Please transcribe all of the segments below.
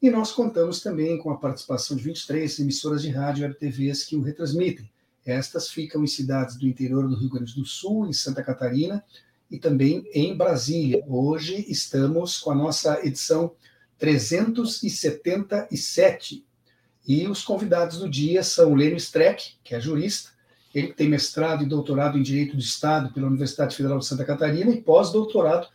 e nós contamos também com a participação de 23 emissoras de rádio e TVs que o retransmitem. Estas ficam em cidades do interior do Rio Grande do Sul, em Santa Catarina e também em Brasília. Hoje estamos com a nossa edição 377 e os convidados do dia são o Lênio Streck, que é jurista, ele tem mestrado e doutorado em Direito do Estado pela Universidade Federal de Santa Catarina e pós-doutorado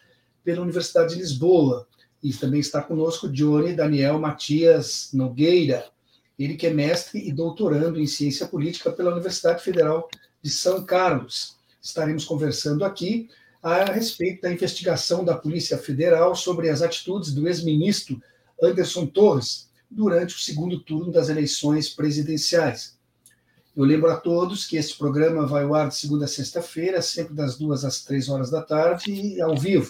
pela Universidade de Lisboa. E também está conosco Johnny Daniel Matias Nogueira, ele que é mestre e doutorando em ciência política pela Universidade Federal de São Carlos. Estaremos conversando aqui a respeito da investigação da Polícia Federal sobre as atitudes do ex-ministro Anderson Torres durante o segundo turno das eleições presidenciais. Eu lembro a todos que este programa vai ao ar de segunda a sexta-feira, sempre das duas às três horas da tarde, ao vivo.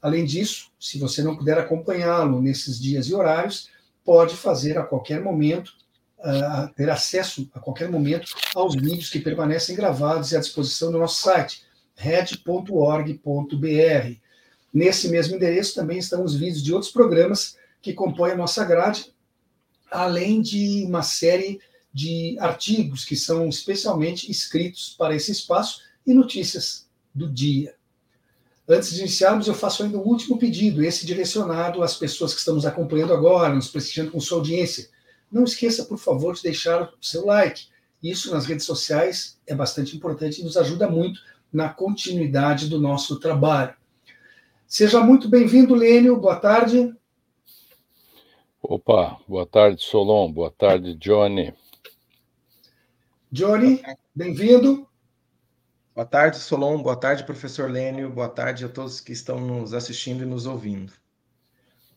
Além disso, se você não puder acompanhá-lo nesses dias e horários, pode fazer a qualquer momento, uh, ter acesso a qualquer momento aos vídeos que permanecem gravados e à disposição do nosso site, red.org.br. Nesse mesmo endereço também estão os vídeos de outros programas que compõem a nossa grade, além de uma série de artigos que são especialmente escritos para esse espaço e notícias do dia. Antes de iniciarmos, eu faço ainda um último pedido, esse direcionado às pessoas que estamos acompanhando agora, nos prestigiando com sua audiência. Não esqueça, por favor, de deixar o seu like. Isso nas redes sociais é bastante importante e nos ajuda muito na continuidade do nosso trabalho. Seja muito bem-vindo, Lênio. Boa tarde. Opa, boa tarde, Solon. Boa tarde, Johnny. Johnny, bem-vindo. Boa tarde, Solon. Boa tarde, professor Lênio. Boa tarde a todos que estão nos assistindo e nos ouvindo.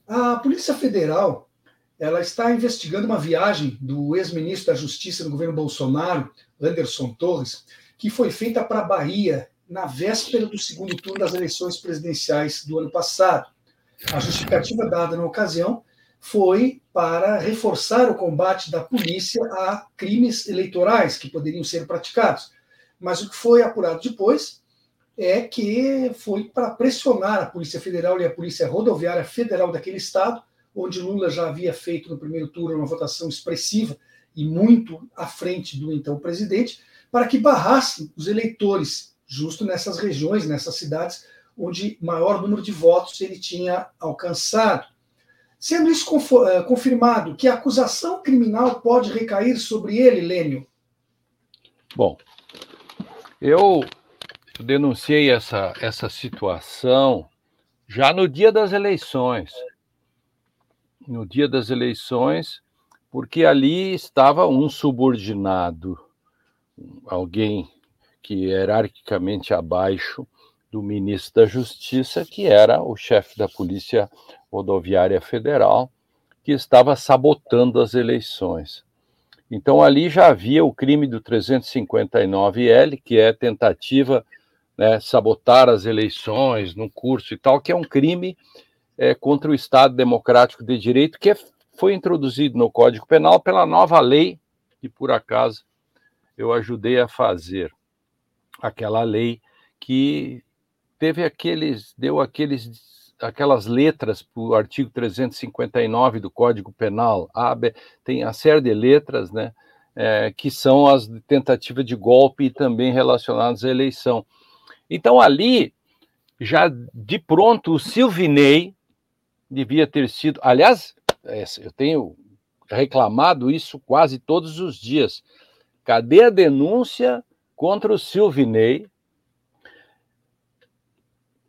A Polícia Federal ela está investigando uma viagem do ex-ministro da Justiça no governo Bolsonaro, Anderson Torres, que foi feita para a Bahia na véspera do segundo turno das eleições presidenciais do ano passado. A justificativa dada na ocasião foi para reforçar o combate da polícia a crimes eleitorais que poderiam ser praticados mas o que foi apurado depois é que foi para pressionar a Polícia Federal e a Polícia Rodoviária Federal daquele estado, onde Lula já havia feito no primeiro turno uma votação expressiva e muito à frente do então presidente, para que barrassem os eleitores, justo nessas regiões, nessas cidades, onde maior número de votos ele tinha alcançado. Sendo isso eh, confirmado, que a acusação criminal pode recair sobre ele, Lênio? Bom, eu denunciei essa, essa situação já no dia das eleições. No dia das eleições, porque ali estava um subordinado, alguém que hierarquicamente abaixo do ministro da Justiça, que era o chefe da Polícia Rodoviária Federal, que estava sabotando as eleições. Então, ali já havia o crime do 359L, que é tentativa, né, sabotar as eleições no curso e tal, que é um crime é, contra o Estado Democrático de Direito, que é, foi introduzido no Código Penal pela nova lei, que por acaso eu ajudei a fazer. Aquela lei que teve aqueles, deu aqueles aquelas letras para o artigo 359 do Código Penal, a, B, tem a série de letras, né, é, que são as tentativas de golpe e também relacionadas à eleição. Então, ali, já de pronto, o Silvinei devia ter sido. Aliás, é, eu tenho reclamado isso quase todos os dias. Cadê a denúncia contra o Silvinei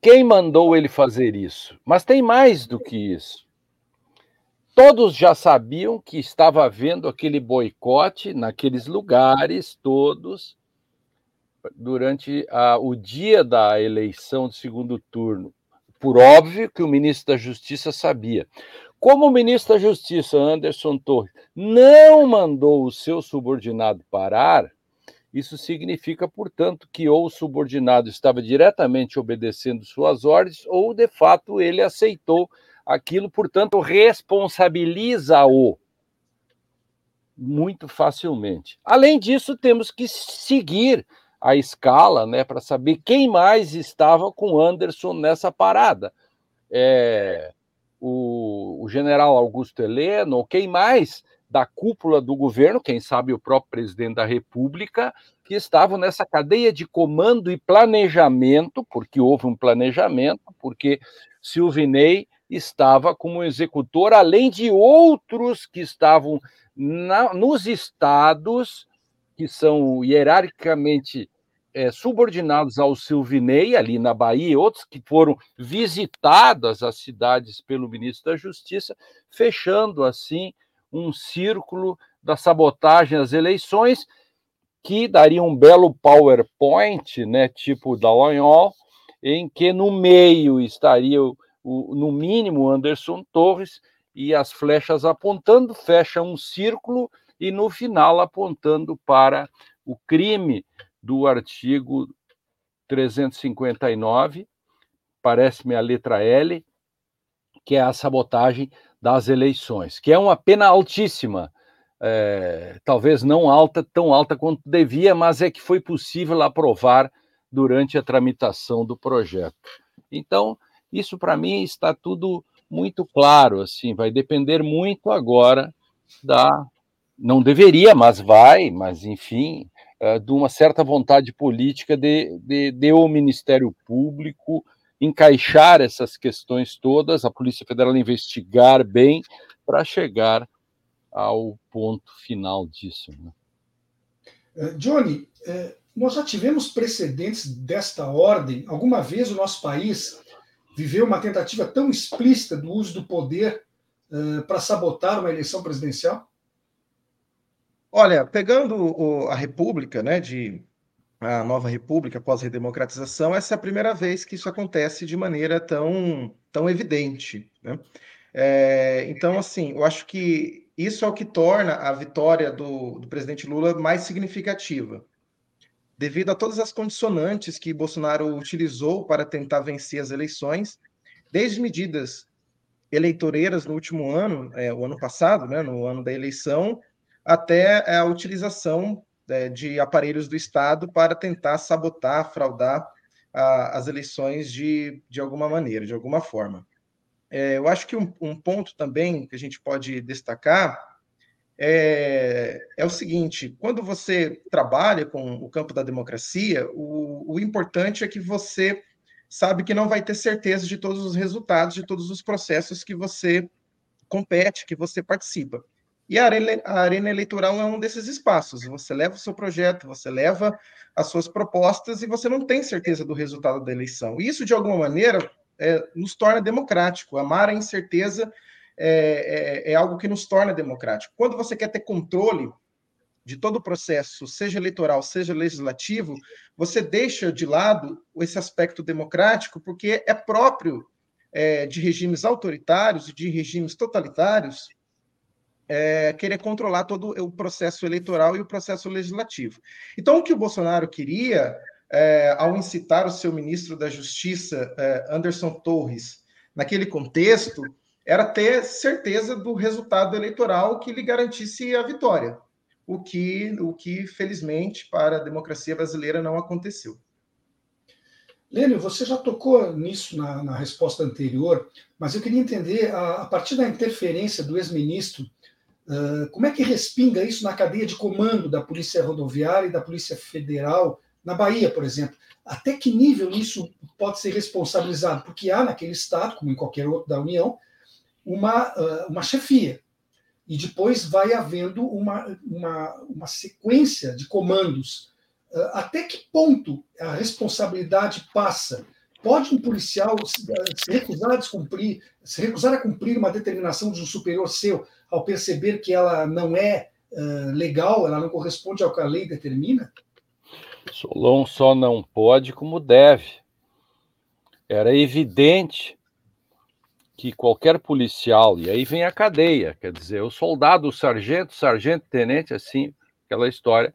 quem mandou ele fazer isso? Mas tem mais do que isso. Todos já sabiam que estava havendo aquele boicote naqueles lugares todos durante a, o dia da eleição de segundo turno. Por óbvio que o ministro da Justiça sabia. Como o ministro da Justiça, Anderson Torres, não mandou o seu subordinado parar, isso significa, portanto, que ou o subordinado estava diretamente obedecendo suas ordens, ou de fato ele aceitou aquilo, portanto, responsabiliza-o muito facilmente. Além disso, temos que seguir a escala, né, para saber quem mais estava com Anderson nessa parada. É, o, o general Augusto Heleno, quem mais da cúpula do governo, quem sabe o próprio presidente da República, que estavam nessa cadeia de comando e planejamento, porque houve um planejamento, porque Silvinei estava como executor, além de outros que estavam na, nos estados, que são hierarquicamente é, subordinados ao Silvinei, ali na Bahia, outros que foram visitadas as cidades pelo ministro da Justiça, fechando assim um círculo da sabotagem às eleições, que daria um belo PowerPoint, né, tipo da Loyol, em que no meio estaria, o, o, no mínimo, Anderson Torres e as flechas apontando, fecha um círculo e no final apontando para o crime do artigo 359, parece-me a letra L, que é a sabotagem das eleições, que é uma pena altíssima, é, talvez não alta, tão alta quanto devia, mas é que foi possível aprovar durante a tramitação do projeto. Então, isso para mim está tudo muito claro, assim, vai depender muito agora da não deveria, mas vai, mas enfim, é, de uma certa vontade política de, de, de o Ministério Público encaixar essas questões todas, a Polícia Federal investigar bem para chegar ao ponto final disso. Né? Eh, Johnny, eh, nós já tivemos precedentes desta ordem. Alguma vez o nosso país viveu uma tentativa tão explícita do uso do poder eh, para sabotar uma eleição presidencial? Olha, pegando a República, né, de a nova república pós-redemocratização, essa é a primeira vez que isso acontece de maneira tão, tão evidente. Né? É, então, assim, eu acho que isso é o que torna a vitória do, do presidente Lula mais significativa. Devido a todas as condicionantes que Bolsonaro utilizou para tentar vencer as eleições, desde medidas eleitoreiras no último ano, é, o ano passado, né, no ano da eleição, até a utilização de aparelhos do Estado para tentar sabotar, fraudar a, as eleições de, de alguma maneira, de alguma forma. É, eu acho que um, um, ponto também que a gente pode destacar é, é, o seguinte: quando você trabalha com o campo da democracia, o, o importante é que você sabe que não vai ter certeza de todos os resultados, de todos os processos que você compete, que você participa. E a arena, a arena eleitoral é um desses espaços. Você leva o seu projeto, você leva as suas propostas e você não tem certeza do resultado da eleição. Isso, de alguma maneira, é, nos torna democrático. Amar a incerteza é, é, é, algo que nos torna democrático. Quando você quer ter controle de todo o processo, seja eleitoral, seja legislativo, você deixa de lado esse aspecto democrático, porque é próprio é, de regimes autoritários e de regimes totalitários é, querer controlar todo o processo eleitoral e o processo legislativo. Então, o que o Bolsonaro queria, é, ao incitar o seu ministro da Justiça, é, Anderson Torres, naquele contexto, era ter certeza do resultado eleitoral que lhe garantisse a vitória, o que, o que felizmente, para a democracia brasileira não aconteceu. Lênio, você já tocou nisso na, na, resposta anterior, mas eu queria entender, a, a partir da interferência do ex-ministro como é que respinga isso na cadeia de comando da Polícia Rodoviária e da Polícia Federal, na Bahia, por exemplo? Até que nível isso pode ser responsabilizado? Porque há naquele Estado, como em qualquer outro da União, uma, uma chefia. E depois vai havendo uma, uma, uma sequência de comandos. Até que ponto a responsabilidade passa? Pode um policial se recusar a cumprir, se recusar a cumprir uma determinação de um superior seu ao perceber que ela não é uh, legal, ela não corresponde ao que a lei determina? Solon só não pode como deve. Era evidente que qualquer policial, e aí vem a cadeia, quer dizer, o soldado, o sargento, sargento, tenente, assim, aquela história,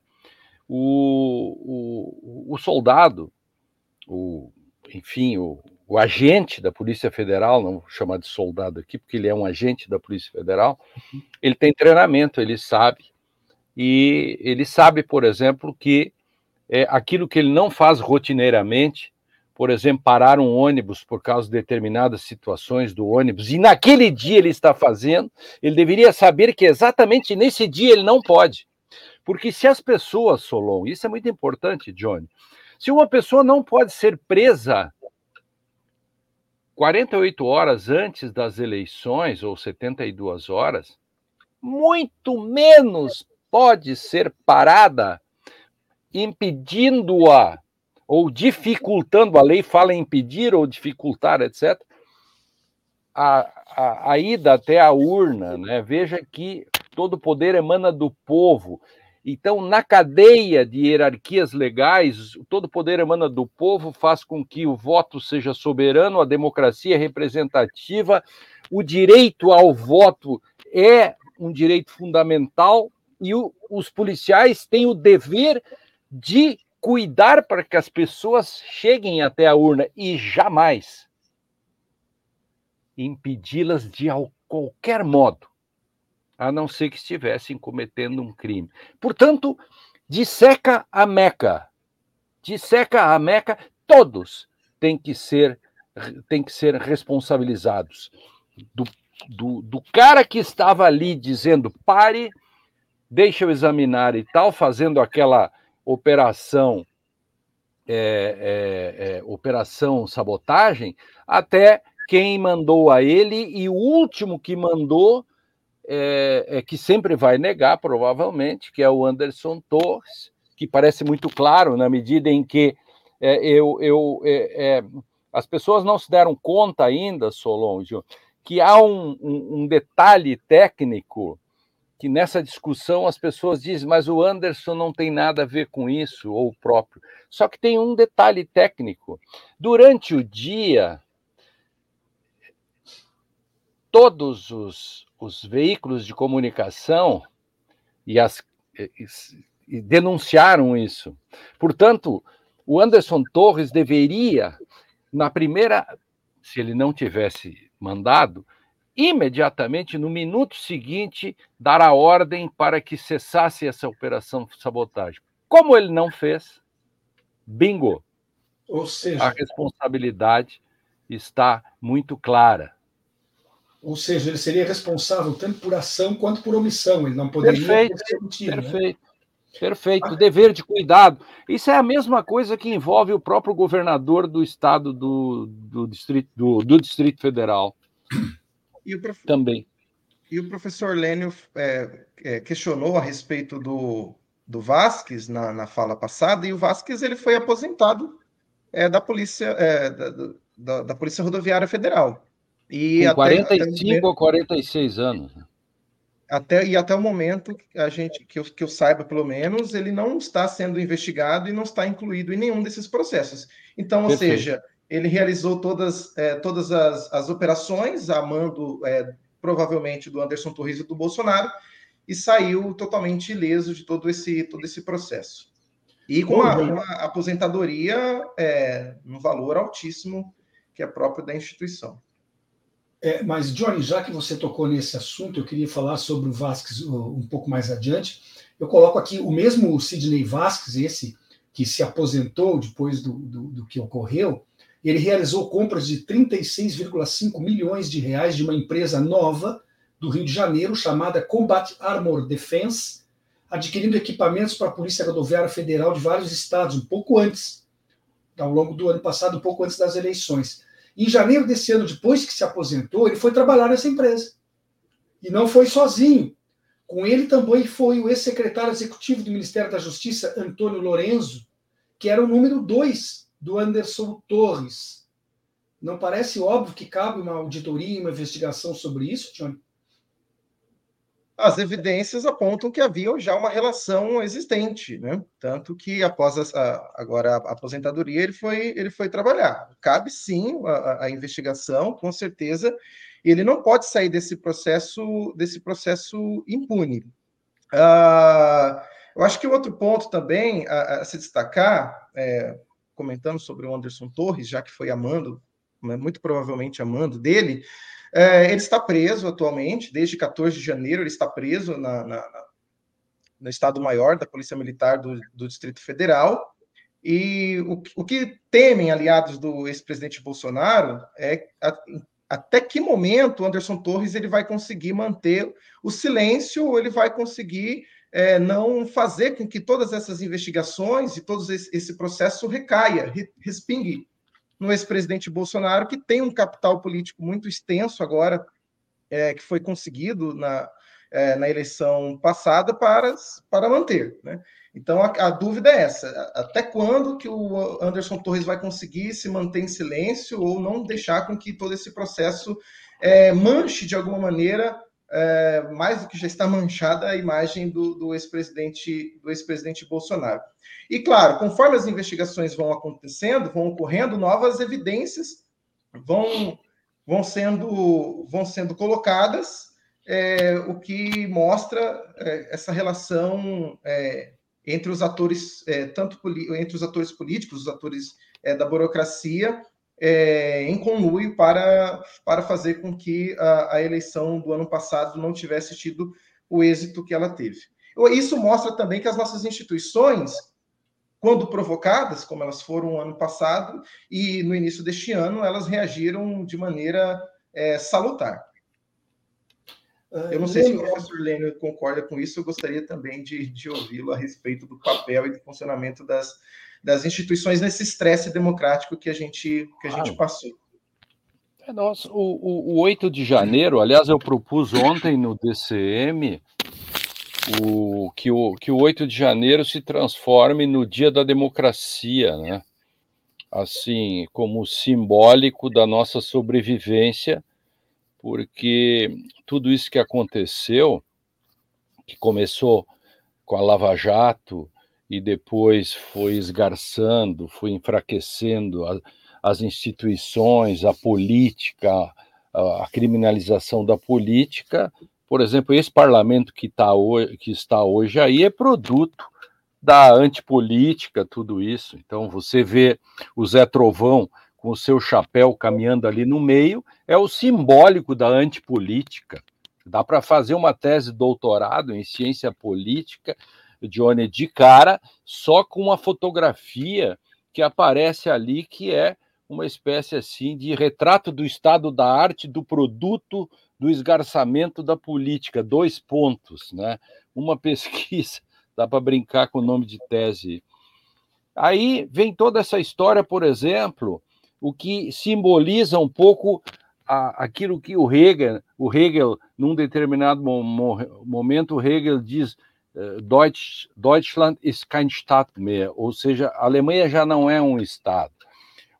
o, o, o soldado, o, enfim, o, o agente da Polícia Federal, não vou chamar de soldado aqui, porque ele é um agente da Polícia Federal, uhum. ele tem treinamento, ele sabe, e ele sabe, por exemplo, que é, aquilo que ele não faz rotineiramente, por exemplo, parar um ônibus por causa de determinadas situações do ônibus, e naquele dia ele está fazendo, ele deveria saber que exatamente nesse dia ele não pode. Porque se as pessoas, Solon, isso é muito importante, Johnny, se uma pessoa não pode ser presa 48 horas antes das eleições, ou 72 horas, muito menos pode ser parada, impedindo-a ou dificultando, a lei fala em impedir ou dificultar, etc., a, a, a ida até a urna. Né? Veja que todo poder emana do povo. Então, na cadeia de hierarquias legais, todo poder emana do povo, faz com que o voto seja soberano, a democracia é representativa, o direito ao voto é um direito fundamental e o, os policiais têm o dever de cuidar para que as pessoas cheguem até a urna e jamais impedi-las de qualquer modo a não ser que estivessem cometendo um crime. Portanto, disseca a Meca. Disseca a Meca, todos têm que ser, têm que ser responsabilizados. Do, do, do cara que estava ali dizendo pare, deixa eu examinar e tal, fazendo aquela operação é, é, é, operação sabotagem, até quem mandou a ele e o último que mandou é, é, que sempre vai negar, provavelmente, que é o Anderson Torres, que parece muito claro na medida em que é, eu, eu é, é, as pessoas não se deram conta ainda, Solonge, que há um, um, um, detalhe técnico que nessa discussão as pessoas dizem, mas o Anderson não tem nada a ver com isso, ou o próprio. Só que tem um detalhe técnico. Durante o dia, todos os, os veículos de comunicação e, as, e, e denunciaram isso. Portanto, o Anderson Torres deveria, na primeira, se ele não tivesse mandado, imediatamente, no minuto seguinte, dar a ordem para que cessasse essa operação de sabotagem. Como ele não fez, bingo. Ou seja, a responsabilidade está muito clara. Ou seja, ele seria responsável tanto por ação quanto por omissão. Ele não poderia perfeito, ser omitido, perfeito, né? perfeito. Dever de cuidado. Isso é a mesma coisa que envolve o próprio governador do estado do, do, distrito, do, do Distrito Federal. Prof... Também. E o professor Lênio é, é, questionou a respeito do, do Vasques na, na fala passada, e o Vasques ele foi aposentado é, da polícia é, da, da, da, Polícia Rodoviária Federal. E Com até, 45 até, ou 46 anos. Né? Até, e até o momento, a gente que eu, que eu saiba, pelo menos, ele não está sendo investigado e não está incluído em nenhum desses processos. Então, ou Perfeito. seja, ele realizou todas, é, todas as, as operações, a mando é, provavelmente do Anderson Torres e do Bolsonaro, e saiu totalmente ileso de todo esse, todo esse processo. E com uma, uma aposentadoria é, no valor altíssimo que é próprio da instituição. É, mas, Johnny, já que você tocou nesse assunto, eu queria falar sobre o Vasquez um pouco mais adiante. Eu coloco aqui o mesmo Sidney Vasquez, esse que se aposentou depois do, do, do que ocorreu, ele realizou compras de 36,5 milhões de reais de uma empresa nova do Rio de Janeiro, chamada Combat Armor Defense, adquirindo equipamentos para a Polícia Rodoviária Federal de vários estados, um pouco antes, ao longo do ano passado, um pouco antes das eleições. Em janeiro desse ano, depois que se aposentou, ele foi trabalhar nessa empresa. E não foi sozinho. Com ele também foi o ex-secretário executivo do Ministério da Justiça, Antônio Lorenzo, que era o número dois do Anderson Torres. Não parece óbvio que cabe uma auditoria uma investigação sobre isso, Johnny? As evidências apontam que havia já uma relação existente, né? Tanto que após agora a aposentadoria ele foi ele foi trabalhar. Cabe sim a, a investigação, com certeza. Ele não pode sair desse processo desse processo impune. Uh, eu acho que outro ponto também a, a se destacar, é, comentando sobre o Anderson Torres, já que foi amando, né, muito provavelmente amando dele, é, ele está preso atualmente, desde 14 de janeiro, ele está preso na, na, no Estado-Maior da Polícia Militar do, do Distrito Federal. E o, o, que temem aliados do ex-presidente Bolsonaro é a, até que momento Anderson Torres ele vai conseguir manter o silêncio ou ele vai conseguir é, não fazer com que todas essas investigações e todo esse, esse processo recaia, respingue no ex-presidente Bolsonaro, que tem um capital político muito extenso agora, é, que foi conseguido na, é, na eleição passada para, para manter. Né? Então, a, a, dúvida é essa: até quando que o Anderson Torres vai conseguir se manter em silêncio ou não deixar com que todo esse processo é, manche de alguma maneira é, mais do que já está manchada a imagem do, do ex-presidente do ex-presidente Bolsonaro. E claro, conforme as investigações vão acontecendo, vão ocorrendo novas evidências, vão vão sendo vão sendo colocadas, é, o que mostra é, essa relação é, entre os atores é, tanto entre os atores políticos, os atores é, da burocracia é, em conluio para, para fazer com que a, a, eleição do ano passado não tivesse tido o êxito que ela teve. Isso mostra também que as nossas instituições, quando provocadas, como elas foram no ano passado e no início deste ano, elas reagiram de maneira é, salutar. Ah, eu não sei se o professor Lênio concorda com isso, eu gostaria também de, de ouvi-lo a respeito do papel e do funcionamento das, das instituições nesse estresse democrático que a gente, que a gente passou. É, nossa, o, o, o 8 de janeiro, aliás, eu propus ontem no DCM o, que, o, que o 8 de janeiro se transforme no dia da democracia, né? Assim, como simbólico da nossa sobrevivência, porque tudo isso que aconteceu, que começou com a Lava Jato, e depois foi esgarçando, foi enfraquecendo a, as instituições, a política, a, a, criminalização da política. Por exemplo, esse parlamento que, tá hoje, que está hoje aí é produto da antipolítica, tudo isso. Então, você vê o Zé Trovão com o seu chapéu caminhando ali no meio, é o simbólico da antipolítica. Dá para fazer uma tese de doutorado em ciência política Johnny de cara, só com uma fotografia que aparece ali, que é uma espécie assim de retrato do estado da arte, do produto, do esgarçamento da política, dois pontos, né? Uma pesquisa, dá para brincar com o nome de tese. Aí vem toda essa história, por exemplo, o que simboliza um pouco a, aquilo que o Hegel, o Hegel, num determinado momento, Hegel diz eh, Deutsch, Deutschland ist kein Staat mehr, ou seja, a Alemanha já não é um Estado.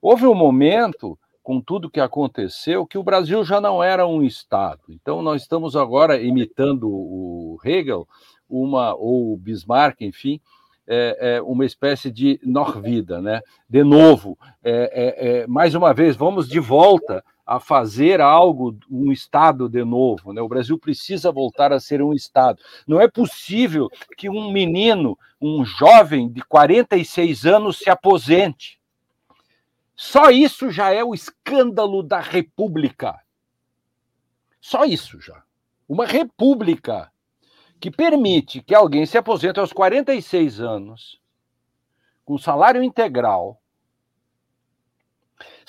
Houve um momento, com tudo que aconteceu, que o Brasil já não era um Estado. Então, nós estamos agora imitando o Hegel, uma, ou o Bismarck, enfim, é, é uma espécie de Norvida, né? De novo, é, é, é, mais uma vez, vamos de volta a fazer algo, um Estado de novo. Né? O Brasil precisa voltar a ser um Estado. Não é possível que um menino, um jovem de 46 anos, se aposente. Só isso já é o escândalo da República. Só isso já. Uma república que permite que alguém se aposente aos 46 anos, com salário integral,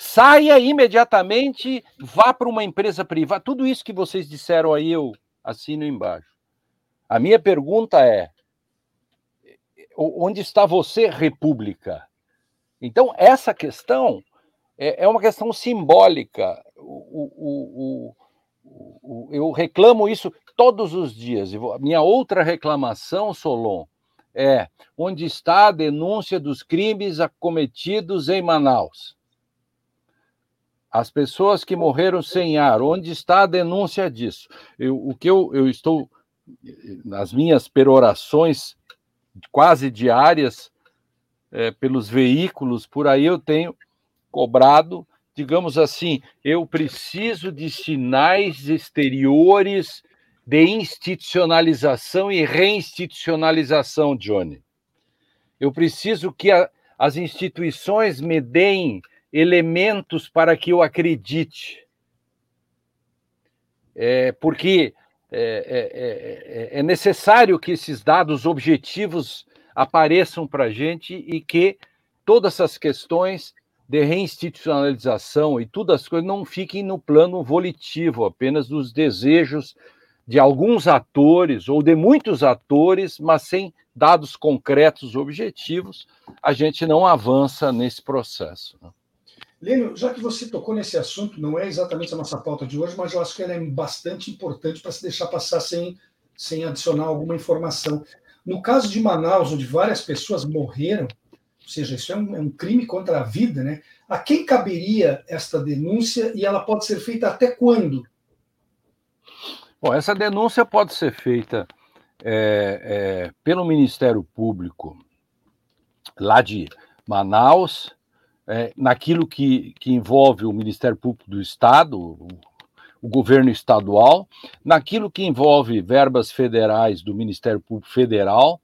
Saia imediatamente, vá para uma empresa privada. Tudo isso que vocês disseram aí, eu assino embaixo. A minha pergunta é: onde está você, República? Então, essa questão é, é uma questão simbólica. O, o, o, eu reclamo isso todos os dias. Minha outra reclamação, Solon, é onde está a denúncia dos crimes cometidos em Manaus? as pessoas que morreram sem ar, onde está a denúncia disso? Eu, o que eu, eu estou nas minhas perorações quase diárias é, pelos veículos, por aí eu tenho cobrado, digamos assim, eu preciso de sinais exteriores de institucionalização e reinstitucionalização, Johnny. Eu preciso que a, as instituições me deem elementos para que eu acredite. É, porque é, é, é, é necessário que esses dados objetivos apareçam para a gente e que todas essas questões de reinstitucionalização e todas as coisas não fiquem no plano volitivo, apenas dos desejos de alguns atores ou de muitos atores, mas sem dados concretos objetivos, a gente não avança nesse processo. Né? Lênio, já que você tocou nesse assunto, não é exatamente a nossa pauta de hoje, mas eu acho que ela é bastante importante para se deixar passar sem, sem adicionar alguma informação. No caso de Manaus, onde várias pessoas morreram, ou seja, isso é um, é um crime contra a vida, né? A quem caberia esta denúncia e ela pode ser feita até quando? Bom, essa denúncia pode ser feita é, é, pelo Ministério Público lá de Manaus, é, naquilo que, que envolve o Ministério Público do Estado, o, o governo estadual, naquilo que envolve verbas federais do Ministério Público Federal.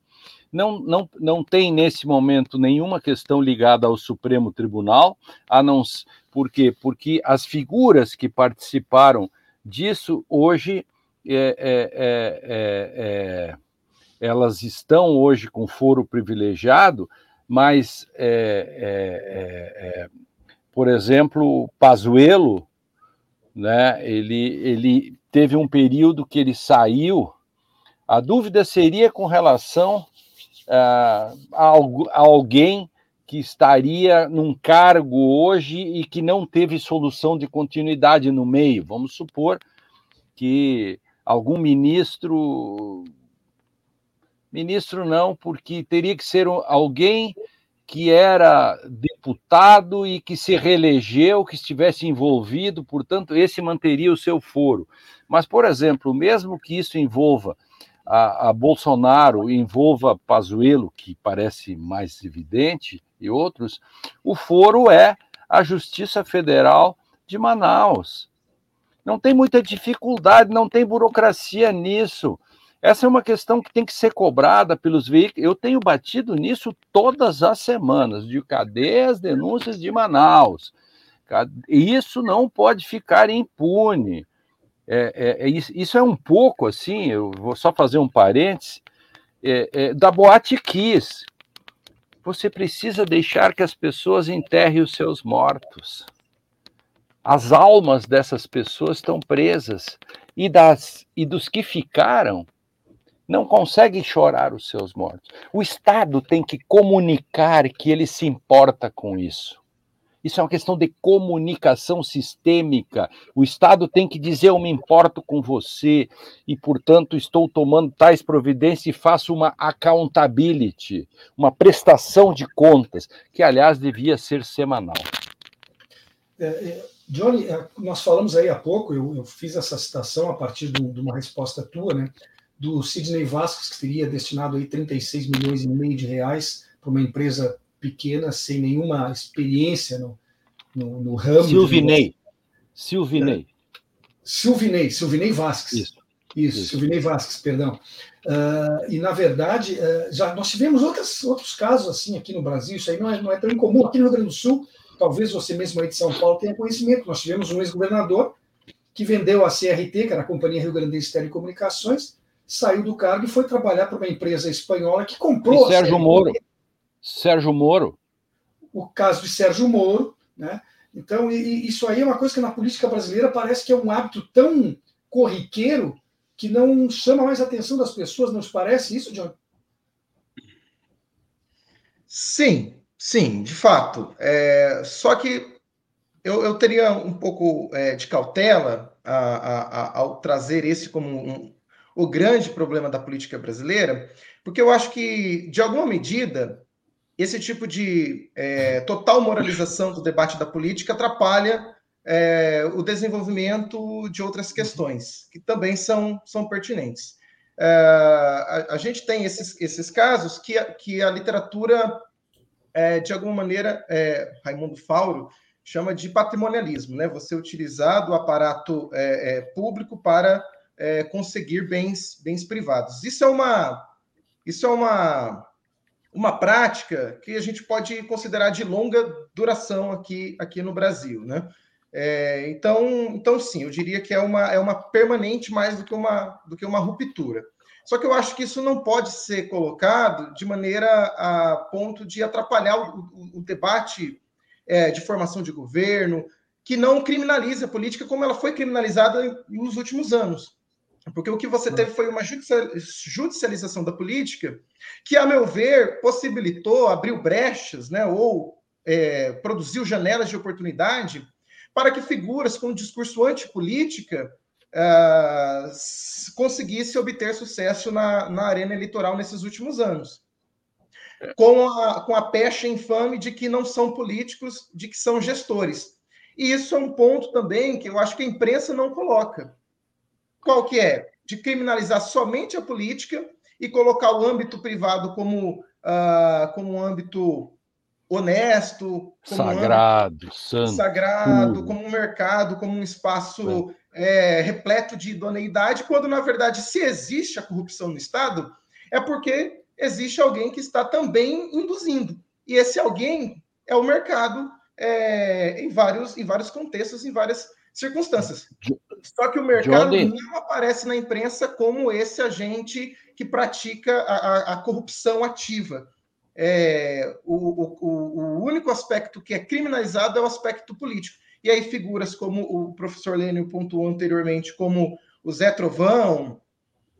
Não, não, não tem nesse momento nenhuma questão ligada ao Supremo Tribunal, a não por quê? Porque as figuras que participaram disso hoje é, é, é, é, elas estão hoje com foro privilegiado, mas, por exemplo, Pazuello, né, ele, ele teve um período que ele saiu, a dúvida seria com relação a, a alguém que estaria num cargo hoje e que não teve solução de continuidade no meio. Vamos supor que algum ministro. Ministro não, porque teria que ser alguém que era deputado e que se reelegeu, que estivesse envolvido, portanto, esse manteria o seu foro. Mas, por exemplo, mesmo que isso envolva a, a Bolsonaro, envolva Pazuello, que parece mais evidente, e outros, o foro é a Justiça Federal de Manaus. Não tem muita dificuldade, não tem burocracia nisso. Essa é uma questão que tem que ser cobrada pelos veículos. Eu tenho batido nisso todas as semanas, de cadê as denúncias de Manaus? Isso não pode ficar impune. É, é, é, isso é um pouco assim, eu vou só fazer um parêntese, é, é, da Boate Kiss. Você precisa deixar que as pessoas enterrem os seus mortos. As almas dessas pessoas estão presas e, das, e dos que ficaram não conseguem chorar os seus mortos. O Estado tem que comunicar que ele se importa com isso. Isso é uma questão de comunicação sistêmica. O Estado tem que dizer: eu me importo com você e, portanto, estou tomando tais providências e faço uma accountability, uma prestação de contas, que, aliás, devia ser semanal. É, é Johnny, é, nós falamos aí há pouco, eu, eu fiz essa citação a partir do, de uma resposta tua, né, do Sidney Vasquez, que teria destinado aí 36 milhões e meio de reais para uma empresa pequena, sem nenhuma experiência no, no, no ramo. Silvinei. De... Silvinei. Silvinei, Silvinei Vasquez. Isso. Isso, Isso. Silvinei Vasquez, perdão. Uh, e, na verdade, uh, já nós tivemos outras, outros casos assim aqui no Brasil, isso aí não é, não é tão incomum. Aqui no Rio Grande do Sul, talvez você mesmo aí de São Paulo tenha conhecimento. Nós tivemos um ex-governador que vendeu a CRT, que era a Companhia Rio Grandense de Telecomunicações, saiu do cargo e foi trabalhar para uma empresa espanhola que comprou. E Sérgio Moro. Sérgio Moro. O caso de Sérgio Moro, né? Então, e, isso aí é uma coisa que na política brasileira parece que é um hábito tão corriqueiro que não chama mais a atenção das pessoas, não te parece isso, John? Sim, Sim, de fato. É, só que eu, eu, teria um pouco é, de cautela a, a, a, ao trazer esse como um, o grande problema da política brasileira, porque eu acho que, de alguma medida, esse tipo de é, total moralização do debate da política atrapalha é, o desenvolvimento de outras questões, que também são, são pertinentes. é, a, a, gente tem esses, esses casos que, que a literatura, é, de alguma maneira, é, Raimundo Fauro chama de patrimonialismo, né? Você utilizar do aparato é, público para conseguir bens, bens privados. Isso é uma, isso é uma, uma prática que a gente pode considerar de longa duração aqui, aqui no Brasil, né? É, então, então, sim, eu diria que é uma, é uma permanente mais do que uma, do que uma ruptura. Só que eu acho que isso não pode ser colocado de maneira a ponto de atrapalhar o, o, o debate é, de formação de governo, que não criminalize a política como ela foi criminalizada nos últimos anos. Porque o que você teve foi uma judicialização da política que, a meu ver, possibilitou, abriu brechas, né, ou é, produziu janelas de oportunidade para que figuras com discurso antipolítica uh, conseguisse obter sucesso na, na arena eleitoral nesses últimos anos. Com a, com a pecha infame de que não são políticos, de que são gestores. E isso é um ponto também que eu acho que a imprensa não coloca qual que é? De criminalizar somente a política e colocar o âmbito privado como, uh, como um âmbito honesto, sagrado, âmbito, santo, sagrado, puro. como um mercado, como um espaço é, repleto de idoneidade, quando na verdade, se existe a corrupção no Estado, é porque existe alguém que está também induzindo. E esse alguém é o mercado é, em, vários, em vários contextos, em várias circunstâncias. Só que o mercado não aparece na imprensa como esse agente que pratica a, a, a corrupção ativa. É, o, o, o, único aspecto que é criminalizado é o aspecto político. E aí figuras como o professor Lênio pontuou anteriormente, como o Zé Trovão,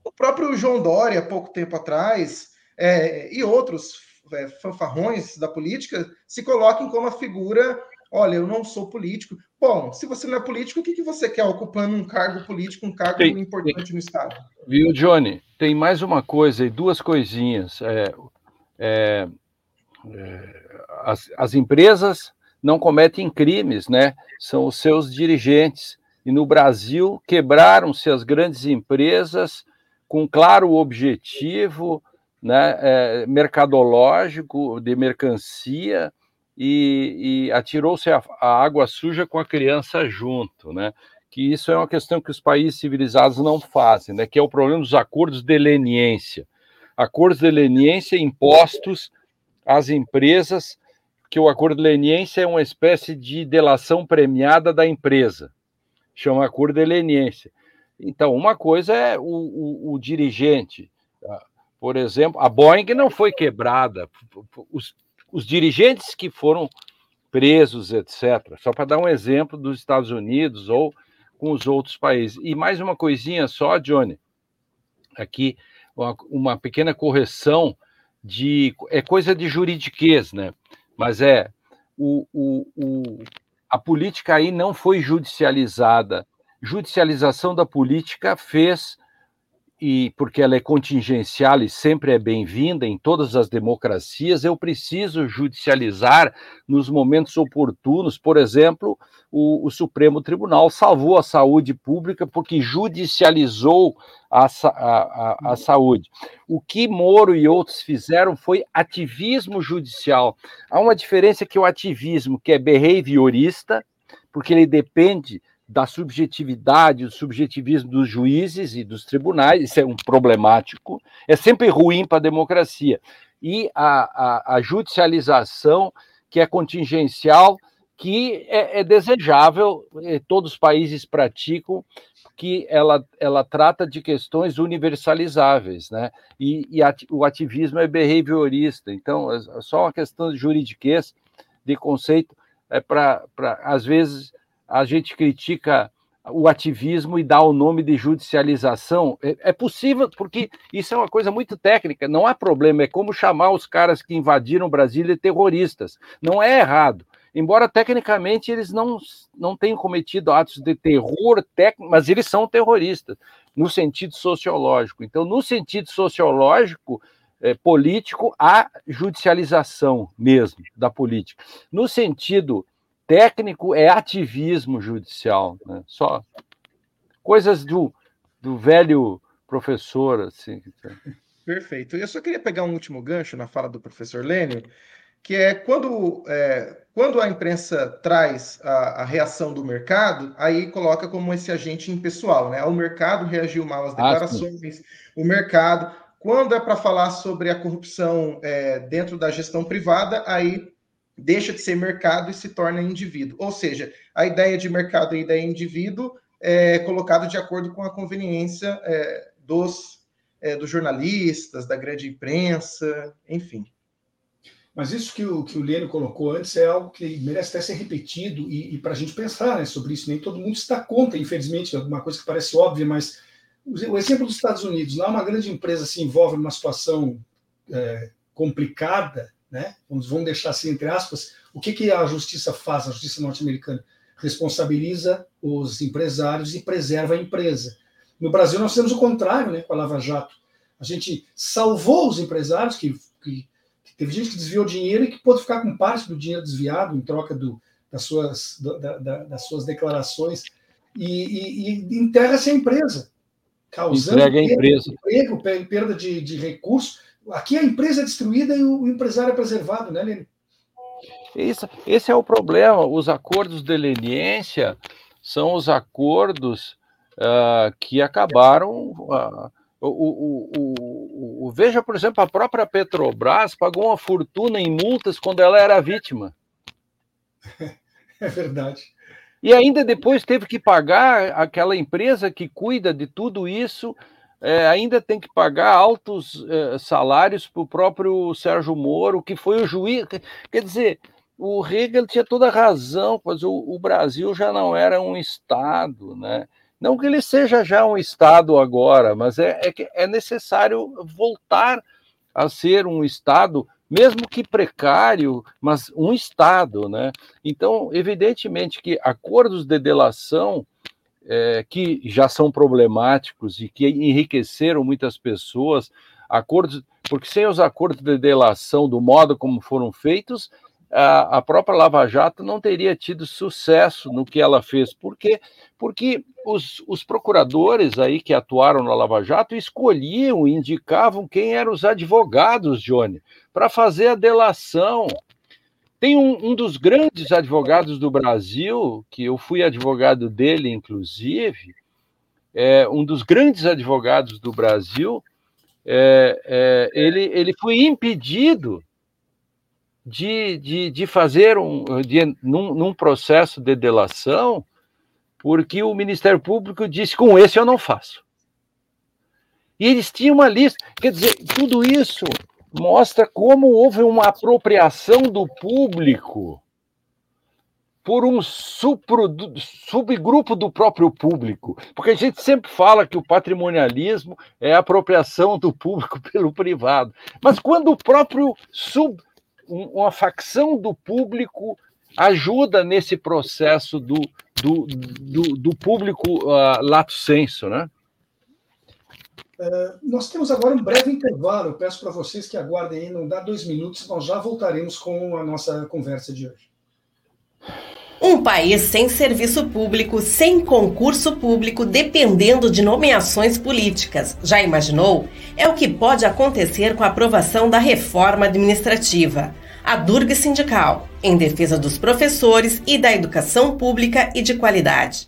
o próprio João Dória, pouco tempo atrás, é, e outros é, fanfarrões da política, se coloquem como a figura olha, eu não sou político. Bom, se você não é político, o que, que você quer ocupando um cargo político, um cargo tem, importante tem, no Estado? Viu, Johnny? Tem mais uma coisa e duas coisinhas. É, é, é, as, as empresas não cometem crimes, né? São os seus dirigentes. E no Brasil quebraram-se as grandes empresas com claro objetivo né, é, mercadológico de mercancia e, e atirou-se a, a, água suja com a criança junto, né? Que isso é uma questão que os países civilizados não fazem, né? Que é o problema dos acordos de leniência. Acordos de leniência impostos às empresas, que o acordo de leniência é uma espécie de delação premiada da empresa, chama acordo de leniência. Então, uma coisa é o, o, o dirigente, tá? por exemplo, a Boeing não foi quebrada, os, os dirigentes que foram presos, etc. Só para dar um exemplo dos Estados Unidos ou com os outros países. E mais uma coisinha só, Johnny, aqui uma, uma pequena correção de é coisa de juridiquês, né? Mas é o, o, o, a política aí não foi judicializada. Judicialização da política fez e porque ela é contingencial e sempre é bem-vinda em todas as democracias, eu preciso judicializar nos momentos oportunos. Por exemplo, o, o Supremo Tribunal salvou a saúde pública porque judicializou a, a, a, a saúde. O que Moro e outros fizeram foi ativismo judicial. Há uma diferença que o ativismo, que é behaviorista, porque ele depende da subjetividade, do subjetivismo dos juízes e dos tribunais, isso é um problemático, é sempre ruim para a democracia. E a, a, a, judicialização, que é contingencial, que é, é desejável, todos os países praticam, que ela, ela trata de questões universalizáveis, né? E, e o ativismo é behaviorista, então é só uma questão de juridiquês, de conceito, é para, às vezes, a gente critica o ativismo e dá o nome de judicialização. É, é, possível, porque isso é uma coisa muito técnica, não há problema, é como chamar os caras que invadiram Brasília de terroristas. Não é errado. Embora tecnicamente eles não, não tenham cometido atos de terror técnico, mas eles são terroristas, no sentido sociológico. Então, no sentido sociológico, é, político, há judicialização mesmo da política. No sentido técnico é ativismo judicial, né? só coisas do, do velho professor, assim. Perfeito. Eu só queria pegar um último gancho na fala do professor Lênio, que é quando, é, quando a imprensa traz a, a, reação do mercado, aí coloca como esse agente impessoal, né? O mercado reagiu mal às ah, declarações, ah, o mercado. Quando é para falar sobre a corrupção é, dentro da gestão privada, aí deixa de ser mercado e se torna indivíduo. Ou seja, a ideia de mercado e a ideia de indivíduo é colocado de acordo com a conveniência é, dos, é, dos jornalistas, da grande imprensa, enfim. Mas isso que o, que o Lênin colocou antes é algo que merece até ser repetido e, e para a gente pensar né, sobre isso. Nem todo mundo está contra, infelizmente, é uma coisa que parece óbvia, mas o, o exemplo dos Estados Unidos, lá uma grande empresa se envolve numa situação é, complicada, né? Vamos, deixar assim entre aspas, o que, que a justiça faz, a justiça norte-americana? Responsabiliza os empresários e preserva a empresa. No Brasil, nós temos o contrário, né, com a Lava Jato. A gente salvou os empresários, que, que, que teve gente que desviou dinheiro e que pôde ficar com parte do dinheiro desviado em troca do, das, suas, da, da, das suas declarações, e, e, e enterra-se a empresa, causando Entrega a empresa. Emprego, perda de, de recursos, Aqui a empresa é destruída e o empresário é preservado, né, Lênin? Isso, esse é o problema. Os acordos de leniência são os acordos uh, que acabaram. Uh, o, o, o, o, veja, por exemplo, a própria Petrobras pagou uma fortuna em multas quando ela era vítima. É verdade. E ainda depois teve que pagar aquela empresa que cuida de tudo isso é, ainda tem que pagar altos é, salários para o próprio Sérgio Moro, que foi o juiz. Quer dizer, o Hegel tinha toda a razão, pois o, o, Brasil já não era um Estado, né? Não que ele seja já um Estado agora, mas é, é, é necessário voltar a ser um Estado, mesmo que precário, mas um Estado, né? Então, evidentemente que acordos de delação é, que já são problemáticos e que enriqueceram muitas pessoas, acordos, porque sem os acordos de delação do modo como foram feitos, a, a própria Lava Jato não teria tido sucesso no que ela fez. Por quê? Porque os, os procuradores aí que atuaram na Lava Jato escolhiam, indicavam quem eram os advogados, Johnny, para fazer a delação. Tem um, um, dos grandes advogados do Brasil, que eu fui advogado dele, inclusive, é, um dos grandes advogados do Brasil, é, é, ele, ele foi impedido de, de, de fazer um, de, num, num processo de delação, porque o Ministério Público disse: com esse eu não faço. E eles tinham uma lista. Quer dizer, tudo isso mostra como houve uma apropriação do público por um subgrupo do próprio público. Porque a gente sempre fala que o patrimonialismo é a apropriação do público pelo privado. Mas quando o próprio sub, uma facção do público ajuda nesse processo do, do, do, do público uh, lato senso, né? Uh, nós temos agora um breve intervalo. Eu peço para vocês que aguardem aí, não dá dois minutos, nós já voltaremos com a nossa conversa de hoje. Um país sem serviço público, sem concurso público, dependendo de nomeações políticas. Já imaginou? É o que pode acontecer com a aprovação da reforma administrativa. A Durga Sindical, em defesa dos professores e da educação pública e de qualidade.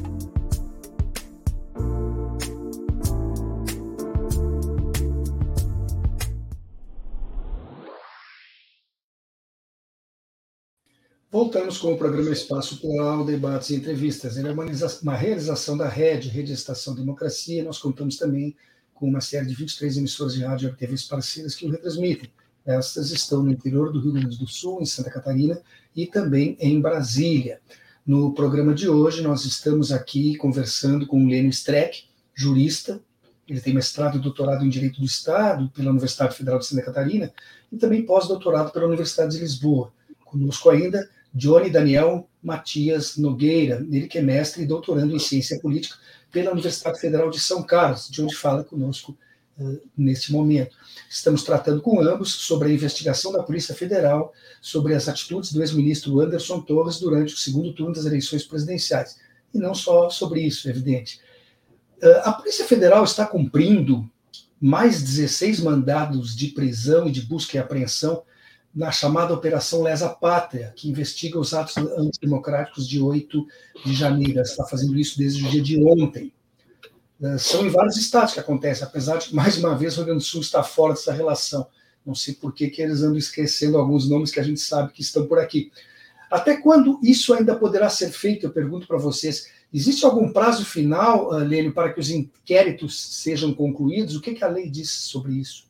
Voltamos com o programa Espaço Plural, debates e entrevistas. Ele é uma, realização da Rede, Rede Estação Democracia. Nós contamos também com uma série de 23 emissoras de rádio e TVs parceiras que o retransmitem. Estas estão no interior do Rio Grande do Sul, em Santa Catarina e também em Brasília. No programa de hoje, nós estamos aqui conversando com o Lênio Streck, jurista. Ele tem mestrado e doutorado em Direito do Estado pela Universidade Federal de Santa Catarina e também pós-doutorado pela Universidade de Lisboa. Conosco ainda Johnny Daniel Matias Nogueira, ele que é mestre e doutorando em ciência política pela Universidade Federal de São Carlos, de onde fala conosco uh, neste momento. Estamos tratando com ambos sobre a investigação da Polícia Federal sobre as atitudes do ex-ministro Anderson Torres durante o segundo turno das eleições presidenciais. E não só sobre isso, é evidente. Uh, a Polícia Federal está cumprindo mais 16 mandados de prisão e de busca e apreensão na chamada Operação Lesa Pátria, que investiga os atos antidemocráticos de 8 de janeiro. Está fazendo isso desde o dia de ontem. É, são em vários estados que acontece, apesar de, mais uma vez, o Rio Grande do Sul está fora dessa relação. Não sei por que, que eles andam esquecendo alguns nomes que a gente sabe que estão por aqui. Até quando isso ainda poderá ser feito? Eu pergunto para vocês. Existe algum prazo final, Lênio, para que os inquéritos sejam concluídos? O que, que a lei diz sobre isso?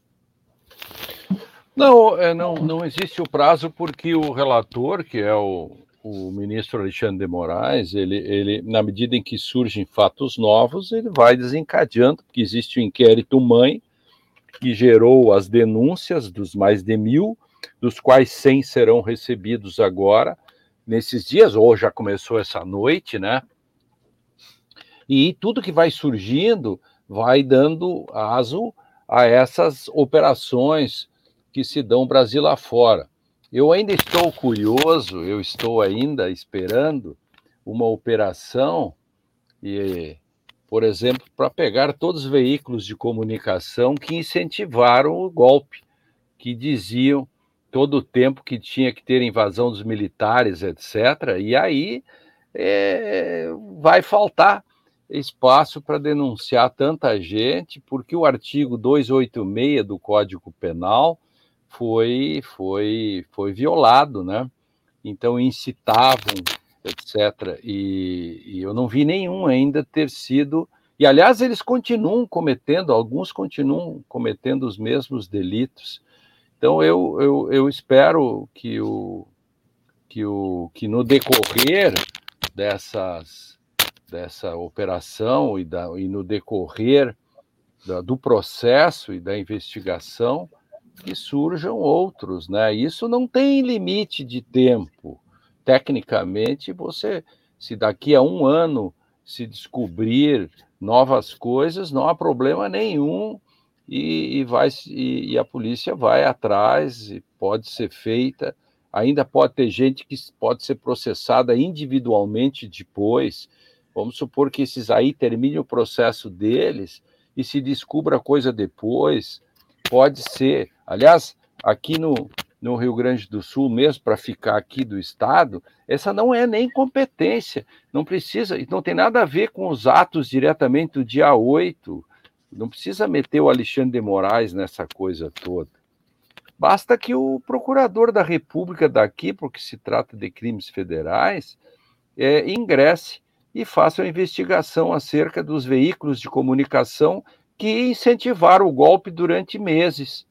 Não, é, não, não existe o prazo porque o relator, que é o, o ministro Alexandre de Moraes, ele, ele, na medida em que surgem fatos novos, ele vai desencadeando, porque existe o inquérito mãe, que gerou as denúncias dos mais de mil, dos quais 100 serão recebidos agora, nesses dias, ou já começou essa noite, né? E tudo que vai surgindo vai dando aso a essas operações que se dão Brasil afora. Eu ainda estou curioso, eu estou ainda esperando uma operação, e, por exemplo, para pegar todos os veículos de comunicação que incentivaram o golpe, que diziam todo o tempo que tinha que ter invasão dos militares, etc. E aí é, vai faltar espaço para denunciar tanta gente, porque o artigo 286 do Código Penal foi, foi, foi violado, né? Então incitavam, etc. E, e, eu não vi nenhum ainda ter sido. E aliás, eles continuam cometendo, alguns continuam cometendo os mesmos delitos. Então eu, eu, eu espero que o que o que no decorrer dessas dessa operação e, da, e no decorrer da, do processo e da investigação que surjam outros, né? Isso não tem limite de tempo. Tecnicamente, você, se daqui a um ano se descobrir novas coisas, não há problema nenhum e, e vai e, e, a polícia vai atrás e pode ser feita. Ainda pode ter gente que pode ser processada individualmente depois. Vamos supor que esses aí terminem o processo deles e se descubra coisa depois. Pode ser. Aliás, aqui no, no Rio Grande do Sul, mesmo para ficar aqui do Estado, essa não é nem competência, não precisa, não tem nada a ver com os atos diretamente do dia 8, não precisa meter o Alexandre de Moraes nessa coisa toda. Basta que o procurador da República daqui, porque se trata de crimes federais, é, ingresse e faça uma investigação acerca dos veículos de comunicação que incentivaram o golpe durante meses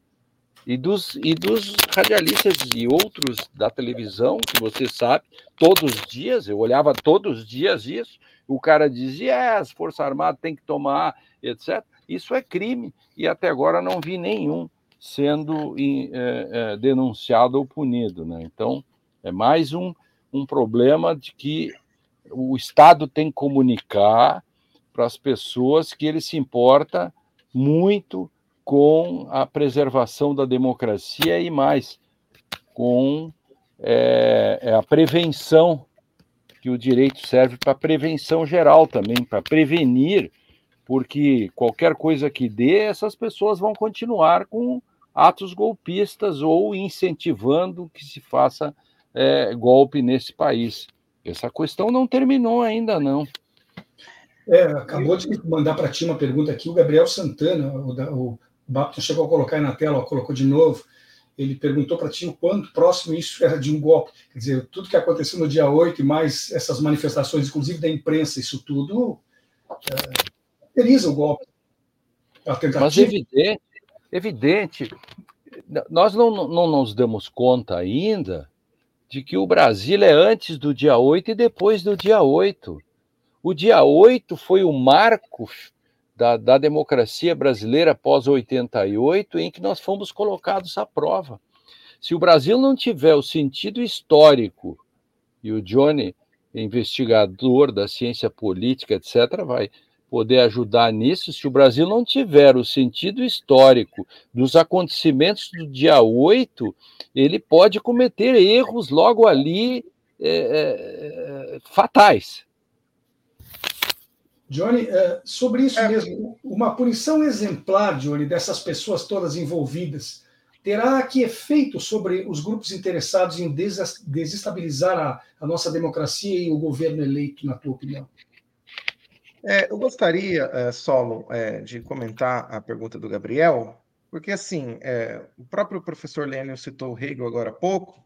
e dos, e dos radialistas e outros da televisão, que você sabe, todos os dias, eu olhava todos os dias isso, o cara dizia, é, as Forças Armadas têm que tomar, etc. Isso é crime, e até agora não vi nenhum sendo é, é, denunciado ou punido. Né? Então, é mais um, um problema de que o Estado tem que comunicar para as pessoas que ele se importa muito com a preservação da democracia e mais, com é, é a prevenção, que o direito serve para prevenção geral também, para prevenir, porque qualquer coisa que dê, essas pessoas vão continuar com atos golpistas ou incentivando que se faça é, golpe nesse país. Essa questão não terminou ainda, não. É, acabou de mandar para ti uma pergunta aqui, o Gabriel Santana, o, o Bapton chegou a colocar aí na tela, ó, colocou de novo. Ele perguntou para ti o quanto próximo isso era de um golpe. Quer dizer, tudo que aconteceu no dia 8 e mais essas manifestações, inclusive da imprensa, isso tudo é, o golpe. Mas evidente, evidente, nós não, não nos damos conta ainda de que o Brasil é antes do dia 8 e depois do dia 8. O dia 8 foi o marco da, da democracia brasileira pós 88 em que nós fomos colocados à prova. Se o Brasil não tiver o sentido histórico, e o Johnny, investigador da ciência política, etc., vai poder ajudar nisso, se o Brasil não tiver o sentido histórico dos acontecimentos do dia 8, ele pode cometer erros logo ali é, é, fatais. Johnny, é, sobre isso é. mesmo, uma punição exemplar, Johnny, dessas pessoas todas envolvidas, terá que efeito sobre os grupos interessados em desestabilizar a, a nossa democracia e o governo eleito, na tua opinião? É, eu gostaria, é, Solo, é, de comentar a pergunta do Gabriel, porque assim, o próprio professor Lênio citou o Hegel agora há pouco,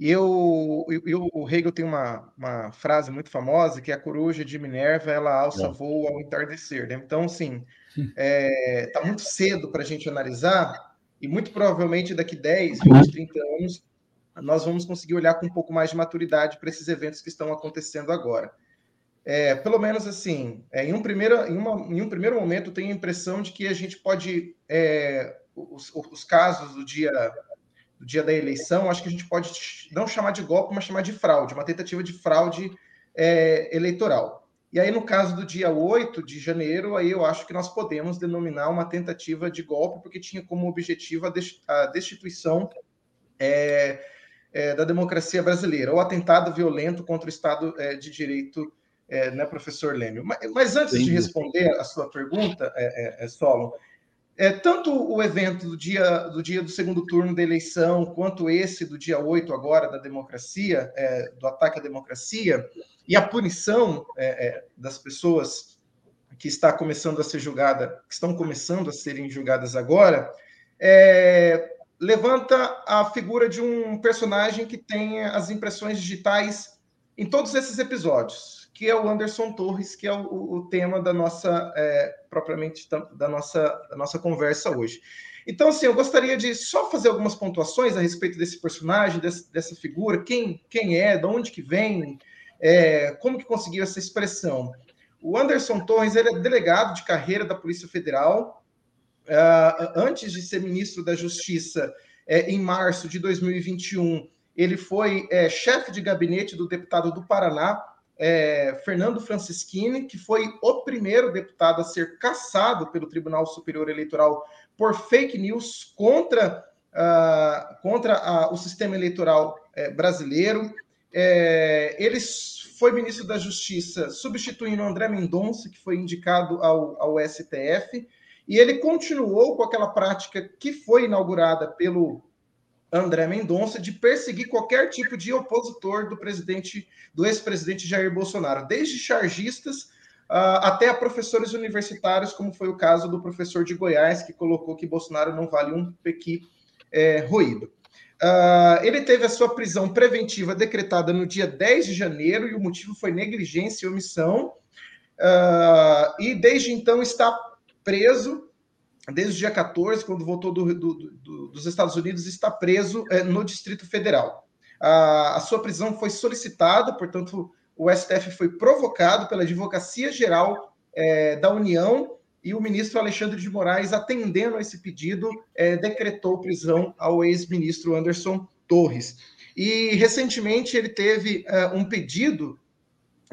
e, eu, e, o Hegel tem uma, uma frase muito famosa que é a coruja de Minerva, ela alça é. voo ao entardecer. Né? Então, assim, está é, tá muito cedo para a gente analisar, e muito provavelmente daqui 10, 20, 30 anos, nós vamos conseguir olhar com um pouco mais de maturidade para esses eventos que estão acontecendo agora é, pelo menos assim, é, em, um primeiro, em, uma, em um primeiro momento, tenho a impressão de que a gente pode, é, os, os, casos do dia, do dia da eleição, acho que a gente pode não chamar de golpe, mas chamar de fraude, uma tentativa de fraude é, eleitoral. E aí, no caso do dia 8 de janeiro, aí eu acho que nós podemos denominar uma tentativa de golpe, porque tinha como objetivo a destituição é, é, da democracia brasileira, ou atentado violento contra o Estado é, de Direito é, né, professor Lênio? Mas, mas antes Sim. de responder a sua pergunta, é, é, é Solon, é, tanto o evento do dia, do dia do segundo turno da eleição, quanto esse do dia 8 agora da democracia, é, do ataque à democracia, e a punição é, é, das pessoas que está começando a ser julgada, que estão começando a serem julgadas agora, é, levanta a figura de um personagem que tem as impressões digitais em todos esses episódios que é o Anderson Torres, que é o, o tema da nossa, é, propriamente, da nossa, da nossa conversa hoje. Então, assim, eu gostaria de só fazer algumas pontuações a respeito desse personagem, desse, dessa figura, quem, quem é, de onde que vem, é, como que conseguiu essa expressão. O Anderson Torres ele é delegado de carreira da Polícia Federal. Uh, antes de ser ministro da Justiça, é, em março de 2021, ele foi é, chefe de gabinete do deputado do Paraná, é, Fernando Francischini, que foi o primeiro deputado a ser cassado pelo Tribunal Superior Eleitoral por fake news contra, uh, contra o sistema eleitoral uh, brasileiro. É, ele foi ministro da Justiça, substituindo André Mendonça, que foi indicado ao, ao STF, e ele continuou com aquela prática que foi inaugurada pelo André Mendonça de perseguir qualquer tipo de opositor do presidente, do ex-presidente Jair Bolsonaro, desde chargistas uh, até a professores universitários, como foi o caso do professor de Goiás, que colocou que Bolsonaro não vale um pequi é, ruído. Uh, ele teve a sua prisão preventiva decretada no dia 10 de janeiro e o motivo foi negligência e omissão. Uh, e desde então está preso desde o dia 14, quando voltou do, do, do, dos Estados Unidos, está preso é, no Distrito Federal. A, a, sua prisão foi solicitada, portanto, o STF foi provocado pela Advocacia Geral é, da União e o ministro Alexandre de Moraes, atendendo a esse pedido, é, decretou prisão ao ex-ministro Anderson Torres. E recentemente ele teve é, um pedido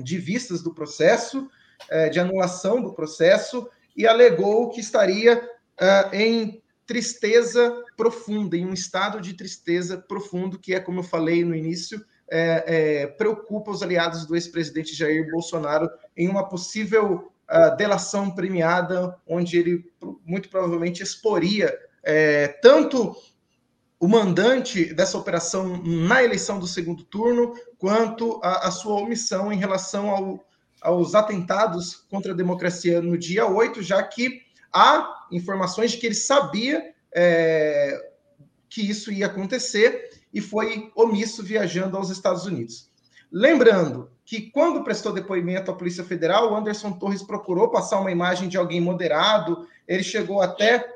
de vistas do processo, é, de anulação do processo, e alegou que estaria uh, em tristeza profunda, em um estado de tristeza profundo, que é, como eu falei no início, é, é, preocupa os aliados do ex-presidente Jair Bolsonaro em uma possível uh, delação premiada, onde ele muito provavelmente exporia é, tanto o mandante dessa operação na eleição do segundo turno, quanto a, a sua omissão em relação ao, aos atentados contra a democracia no dia 8, já que há informações de que ele sabia é, que isso ia acontecer e foi omisso viajando aos Estados Unidos. Lembrando que, quando prestou depoimento à Polícia Federal, o Anderson Torres procurou passar uma imagem de alguém moderado, ele chegou até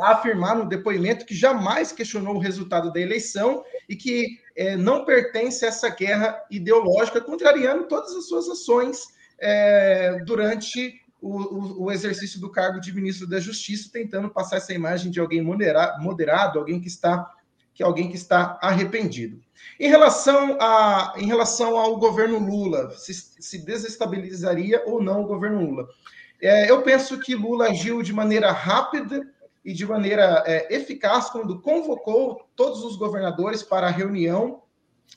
a afirmar no depoimento que jamais questionou o resultado da eleição e que é, não pertence a essa guerra ideológica, contrariando todas as suas ações é, durante o, o, exercício do cargo de ministro da Justiça, tentando passar essa imagem de alguém moderado, alguém que está que alguém que está arrependido. Em relação, a, em relação ao governo Lula, se, se desestabilizaria ou não o governo Lula? É, eu penso que Lula agiu de maneira rápida e de maneira é, eficaz quando convocou todos os governadores para a reunião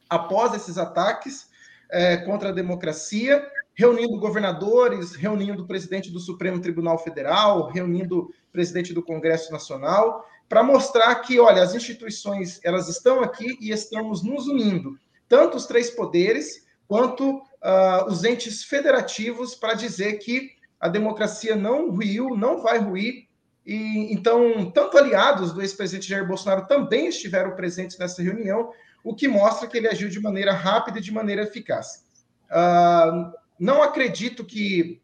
após esses ataques é, contra a democracia, reunindo governadores, reunindo o presidente do Supremo Tribunal Federal, reunindo o presidente do Congresso Nacional, para mostrar que, olha, as instituições elas estão aqui e estamos nos unindo, tanto os três poderes quanto uh, os entes federativos, para dizer que a democracia não ruiu, não vai ruir e então, tanto aliados do ex-presidente Jair Bolsonaro também estiveram presentes nessa reunião, o que mostra que ele agiu de maneira rápida e de maneira eficaz. Uh, não acredito que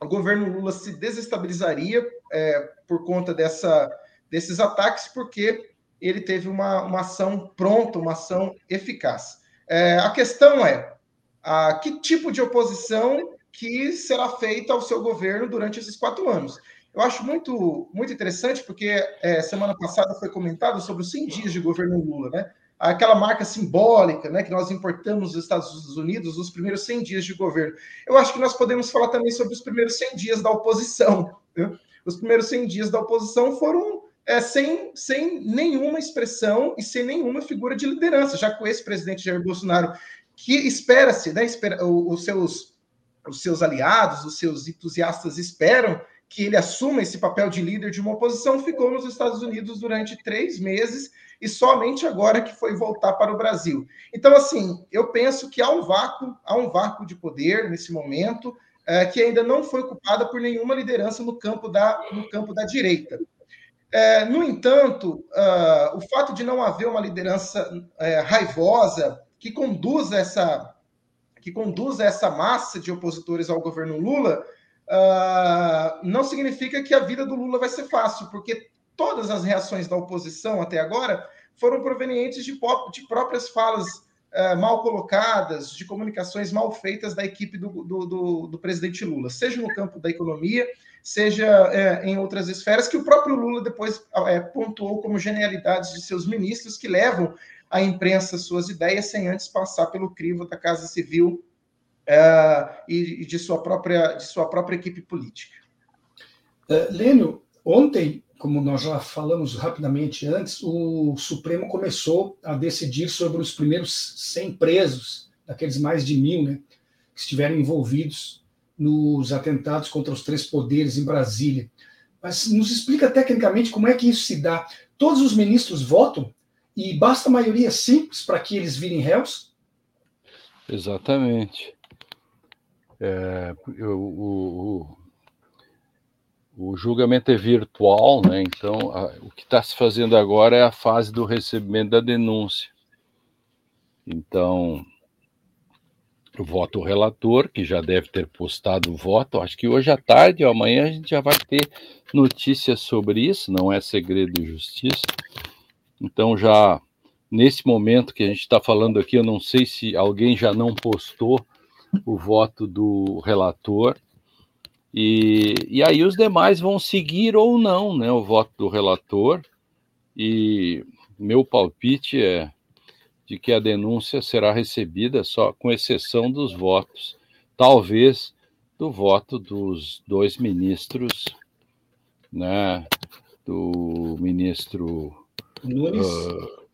o governo Lula se desestabilizaria é, por conta dessa, desses ataques, porque ele teve uma, uma ação pronta, uma ação eficaz. É, a questão é a, que tipo de oposição que será feita ao seu governo durante esses quatro anos. Eu acho muito, muito interessante, porque é, semana passada foi comentado sobre os 100 dias de governo Lula, né? Aquela marca simbólica né, que nós importamos dos Estados Unidos, os primeiros 100 dias de governo. Eu acho que nós podemos falar também sobre os primeiros 100 dias da oposição. Né? Os primeiros 100 dias da oposição foram é, sem, sem nenhuma expressão e sem nenhuma figura de liderança, já com esse presidente Jair Bolsonaro, que espera-se, né, espera, os, seus, os seus aliados, os seus entusiastas esperam que ele assuma esse papel de líder de uma oposição, ficou nos Estados Unidos durante três meses e somente agora que foi voltar para o Brasil. Então, assim, eu penso que há um vácuo, há um vácuo de poder nesse momento, é, que ainda não foi ocupada por nenhuma liderança no campo da, no campo da direita. É, no entanto, uh, o fato de não haver uma liderança é, raivosa que conduza essa que conduza essa massa de opositores ao governo Lula uh, não significa que a vida do Lula vai ser fácil, porque todas as reações da oposição até agora foram provenientes de, de próprias falas uh, mal colocadas, de comunicações mal feitas da equipe do, do, do, do presidente Lula, seja no campo da economia, seja é, em outras esferas, que o próprio Lula depois é, pontuou como genialidades de seus ministros que levam à imprensa suas ideias sem antes passar pelo crivo da Casa Civil uh, e, e, de, sua própria, de sua própria equipe política. Uh, Lênio, ontem, como nós já falamos rapidamente antes, o Supremo começou a decidir sobre os primeiros 100 presos, daqueles mais de mil, né, que estiveram envolvidos nos atentados contra os três poderes em Brasília. Mas nos explica tecnicamente como é que isso se dá. Todos os ministros votam e basta maioria simples para que eles virem réus? Exatamente. É, o, o, o, julgamento é virtual, né? então a, o que está se fazendo agora é a fase do recebimento da denúncia. Então, o voto relator, que já deve ter postado o voto, acho que hoje à tarde ou amanhã a gente já vai ter notícias sobre isso, não é segredo de justiça. Então, já nesse momento que a gente está falando aqui, eu não sei se alguém já não postou o voto do relator. E, e aí os demais vão seguir ou não né, o voto do relator. E meu palpite é de que a denúncia será recebida só com exceção dos votos, talvez do voto dos dois ministros, né, do ministro Nunes. Uh,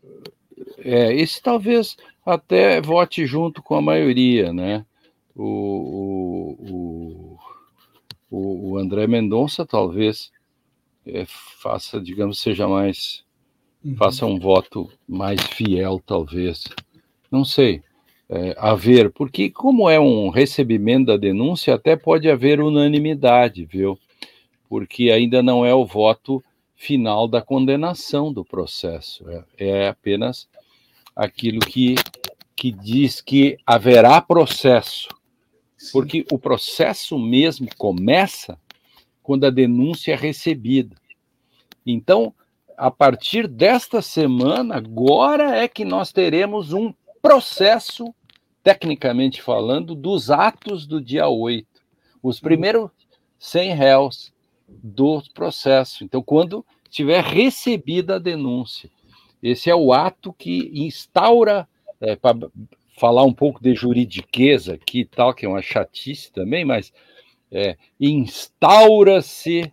é, esse talvez até vote junto com a maioria, né? O, o, o, o André Mendonça talvez é, faça, digamos, seja mais uhum. faça um voto mais fiel, talvez. Não sei. É, haver, porque como é um recebimento da denúncia, até pode haver unanimidade, viu? Porque ainda não é o voto final da condenação do processo, é, é apenas aquilo que, que diz que haverá processo, porque o processo mesmo começa quando a denúncia é recebida. Então, a partir desta semana, agora é que nós teremos um processo, tecnicamente falando, dos atos do dia 8. Os primeiros 100 réus do processo. Então, quando tiver recebida a denúncia, esse é o ato que instaura, é, para falar um pouco de juridiqueza aqui tal, que é uma chatice também, mas é, instaura-se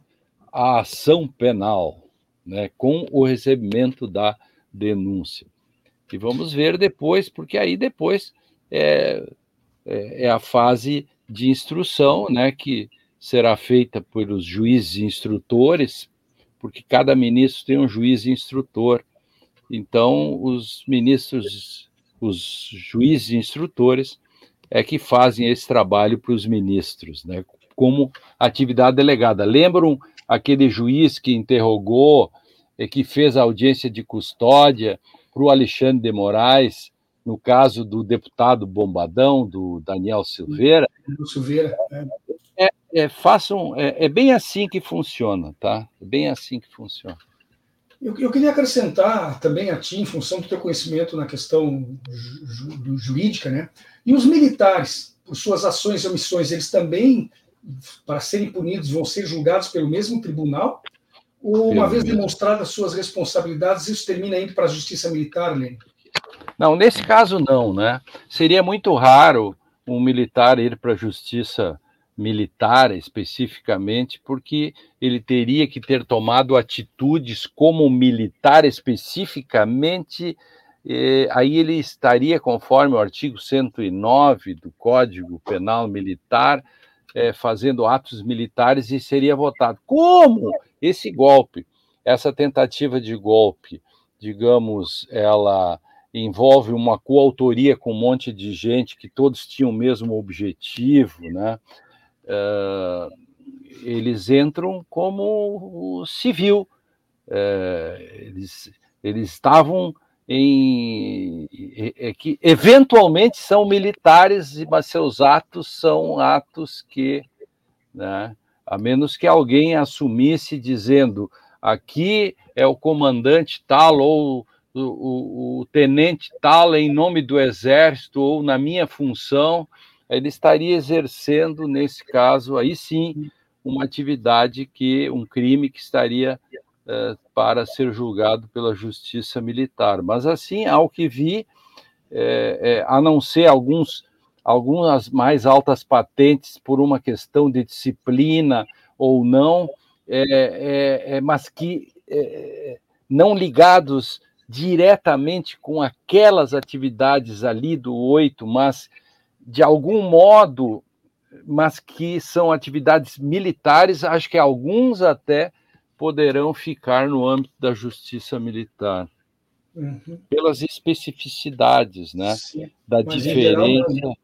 a ação penal né, com o recebimento da denúncia. E vamos ver depois, porque aí depois é, é, é a fase de instrução, né, que será feita pelos juízes instrutores, porque cada ministro tem um juiz instrutor. Então, os ministros, os juízes instrutores, é que fazem esse trabalho para os ministros, né, como atividade delegada. Lembram aquele juiz que interrogou, e que fez a audiência de custódia para o Alexandre de Moraes, no caso do deputado Bombadão, do Daniel Silveira. Silveira. É, é, é façam, é, é, bem assim que funciona, tá? É bem assim que funciona. Eu, eu, queria acrescentar também a ti, em função do teu conhecimento na questão ju, jurídica, né? E os militares, por suas ações e omissões, eles também para serem punidos, vão ser julgados pelo mesmo tribunal? Ou, uma vez demonstradas suas responsabilidades, isso termina indo para a justiça militar, Lênin? Não, nesse caso não, né? Seria muito raro um militar ir para a justiça militar especificamente, porque ele teria que ter tomado atitudes como militar especificamente, aí ele estaria conforme o artigo 109 do Código Penal Militar, é, fazendo atos militares e seria votado. Como esse golpe, essa tentativa de golpe, digamos, ela envolve uma coautoria com um monte de gente que todos tinham o mesmo objetivo, né? Uh, eles entram como civil, uh, eles, eles estavam em é, que eventualmente são militares, mas seus atos são atos que, né, a menos que alguém assumisse dizendo aqui é o comandante tal ou o, o, o tenente tal em nome do exército ou na minha função, ele estaria exercendo nesse caso aí sim uma atividade que um crime que estaria é, para ser julgado pela justiça militar. Mas assim, ao que vi, é, é, a não ser alguns algumas mais altas patentes por uma questão de disciplina ou não, mas que não ligados diretamente com aquelas atividades ali do oito, mas de algum modo, mas que são atividades militares, acho que alguns até poderão ficar no âmbito da justiça militar. Uhum. Pelas especificidades, né? Sim. Da Mas diferença. Geral,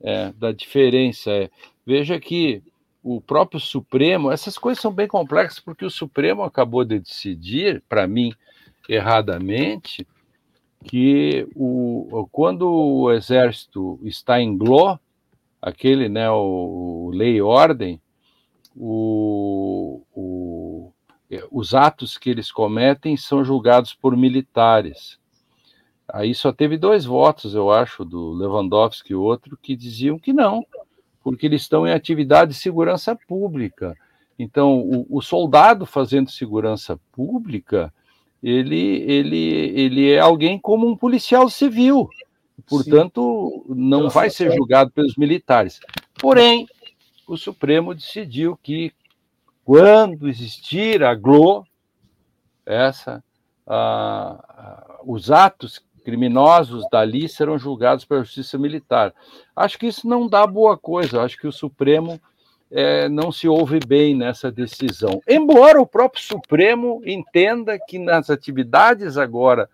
é, da diferença. É. Veja que o próprio Supremo, essas coisas são bem complexas, porque o Supremo acabou de decidir, para mim, erradamente, que o, quando o exército está em GLO, aquele, né, o, o lei e ordem, o, o, os atos que eles cometem são julgados por militares. Aí só teve dois votos, eu acho, do Lewandowski e outro, que diziam que não, porque eles estão em atividade de segurança pública. Então, o, o soldado fazendo segurança pública, ele, ele, ele é alguém como um policial civil, portanto, Sim. não vai ser julgado pelos militares. Porém, o Supremo decidiu que quando existir a GLO, essa, os atos criminosos dali serão julgados pela justiça militar. Acho que isso não dá boa coisa, acho que o Supremo é, não se ouve bem nessa decisão. Embora o próprio Supremo entenda que nas atividades agora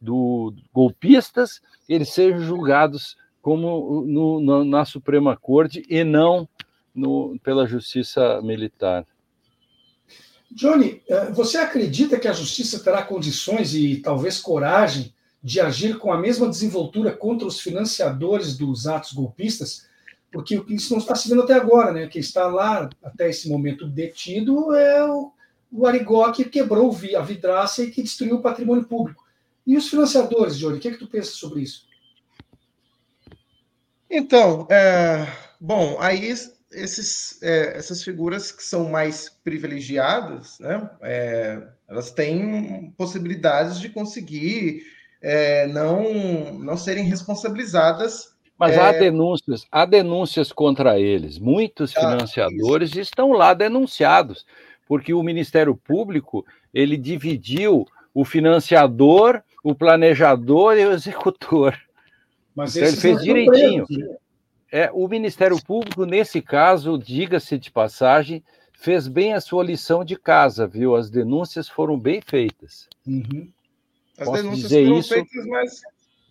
do golpistas, eles sejam julgados como no, no, na Suprema Corte e não no, pela Justiça Militar. Johnny, eh, você acredita que a Justiça terá condições e talvez coragem de agir com a mesma desenvoltura contra os financiadores dos atos golpistas? Porque isso não está se vendo até agora, né? Quem está lá até esse momento detido é o, o Arigó que quebrou a vidraça e que destruiu o patrimônio público. E os financiadores, Johnny, o que, é que tu pensa sobre isso? Então, é, bom, aí esses, é, essas figuras que são mais privilegiadas, né, é, elas têm possibilidades de conseguir é, não, não serem responsabilizadas. Mas há é, denúncias, há denúncias contra eles. Muitos ah, financiadores isso. estão lá denunciados, porque o Ministério Público ele dividiu o financiador o planejador e o executor. Mas então, ele fez direitinho. Né? É, o Ministério Público, nesse caso, diga-se de passagem, fez bem a sua lição de casa, viu? As denúncias foram bem feitas. Uhum. As Posso denúncias foram isso? feitas, mas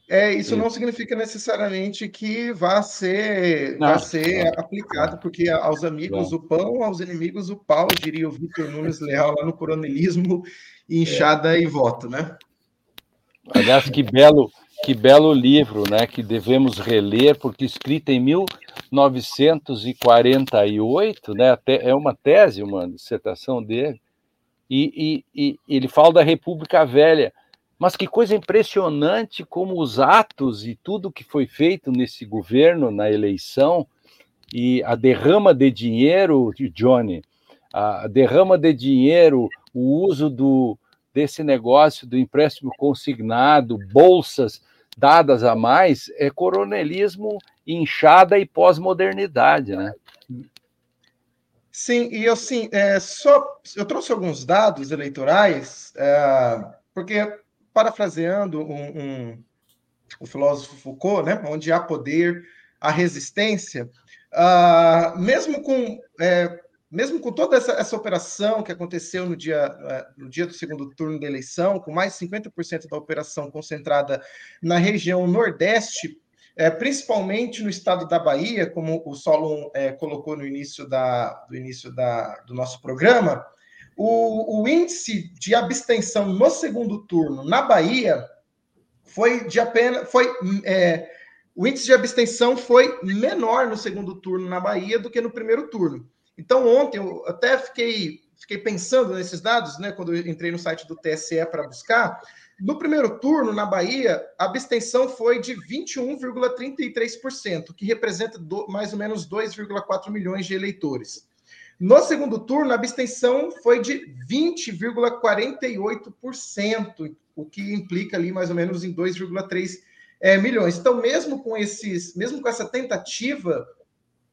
é, isso não significa necessariamente que vá ser, não, vá ser aplicado, porque aos amigos não. o pão, aos inimigos o pau, diria o Vitor Nunes Leal lá no coronelismo, inchada é. e voto, né? Aliás, que belo, que belo livro, né? Que devemos reler, porque escrito em 1948, né? Até, é uma tese, uma dissertação dele. E, e, e ele fala da República Velha. Mas que coisa impressionante como os atos e tudo que foi feito nesse governo, na eleição, e a derrama de dinheiro, Johnny, a derrama de dinheiro, o uso do, desse negócio do empréstimo consignado, bolsas dadas a mais, é coronelismo inchada e pós-modernidade, né? Sim, e eu sim, é, só eu trouxe alguns dados eleitorais, é, porque parafraseando um, um, o filósofo Foucault, né, onde há poder, há resistência, uh, mesmo com é, mesmo com toda essa, essa operação que aconteceu no dia, é, no dia do segundo turno da eleição, com mais de 50% da operação concentrada na região Nordeste, é, principalmente no estado da Bahia, como o Solon é, colocou no início, da, do, início da, do nosso programa, o, o índice de abstenção no segundo turno na Bahia foi de apenas. Foi, é, o índice de abstenção foi menor no segundo turno na Bahia do que no primeiro turno. Então, ontem eu até fiquei, fiquei pensando nesses dados, né, quando eu entrei no site do TSE para buscar. No primeiro turno, na Bahia, a abstenção foi de 21,33%, que representa do, mais ou menos 2,4 milhões de eleitores. No segundo turno, a abstenção foi de 20,48%, o que implica ali mais ou menos em 2,3 é, milhões. Então, mesmo com esses, mesmo com essa tentativa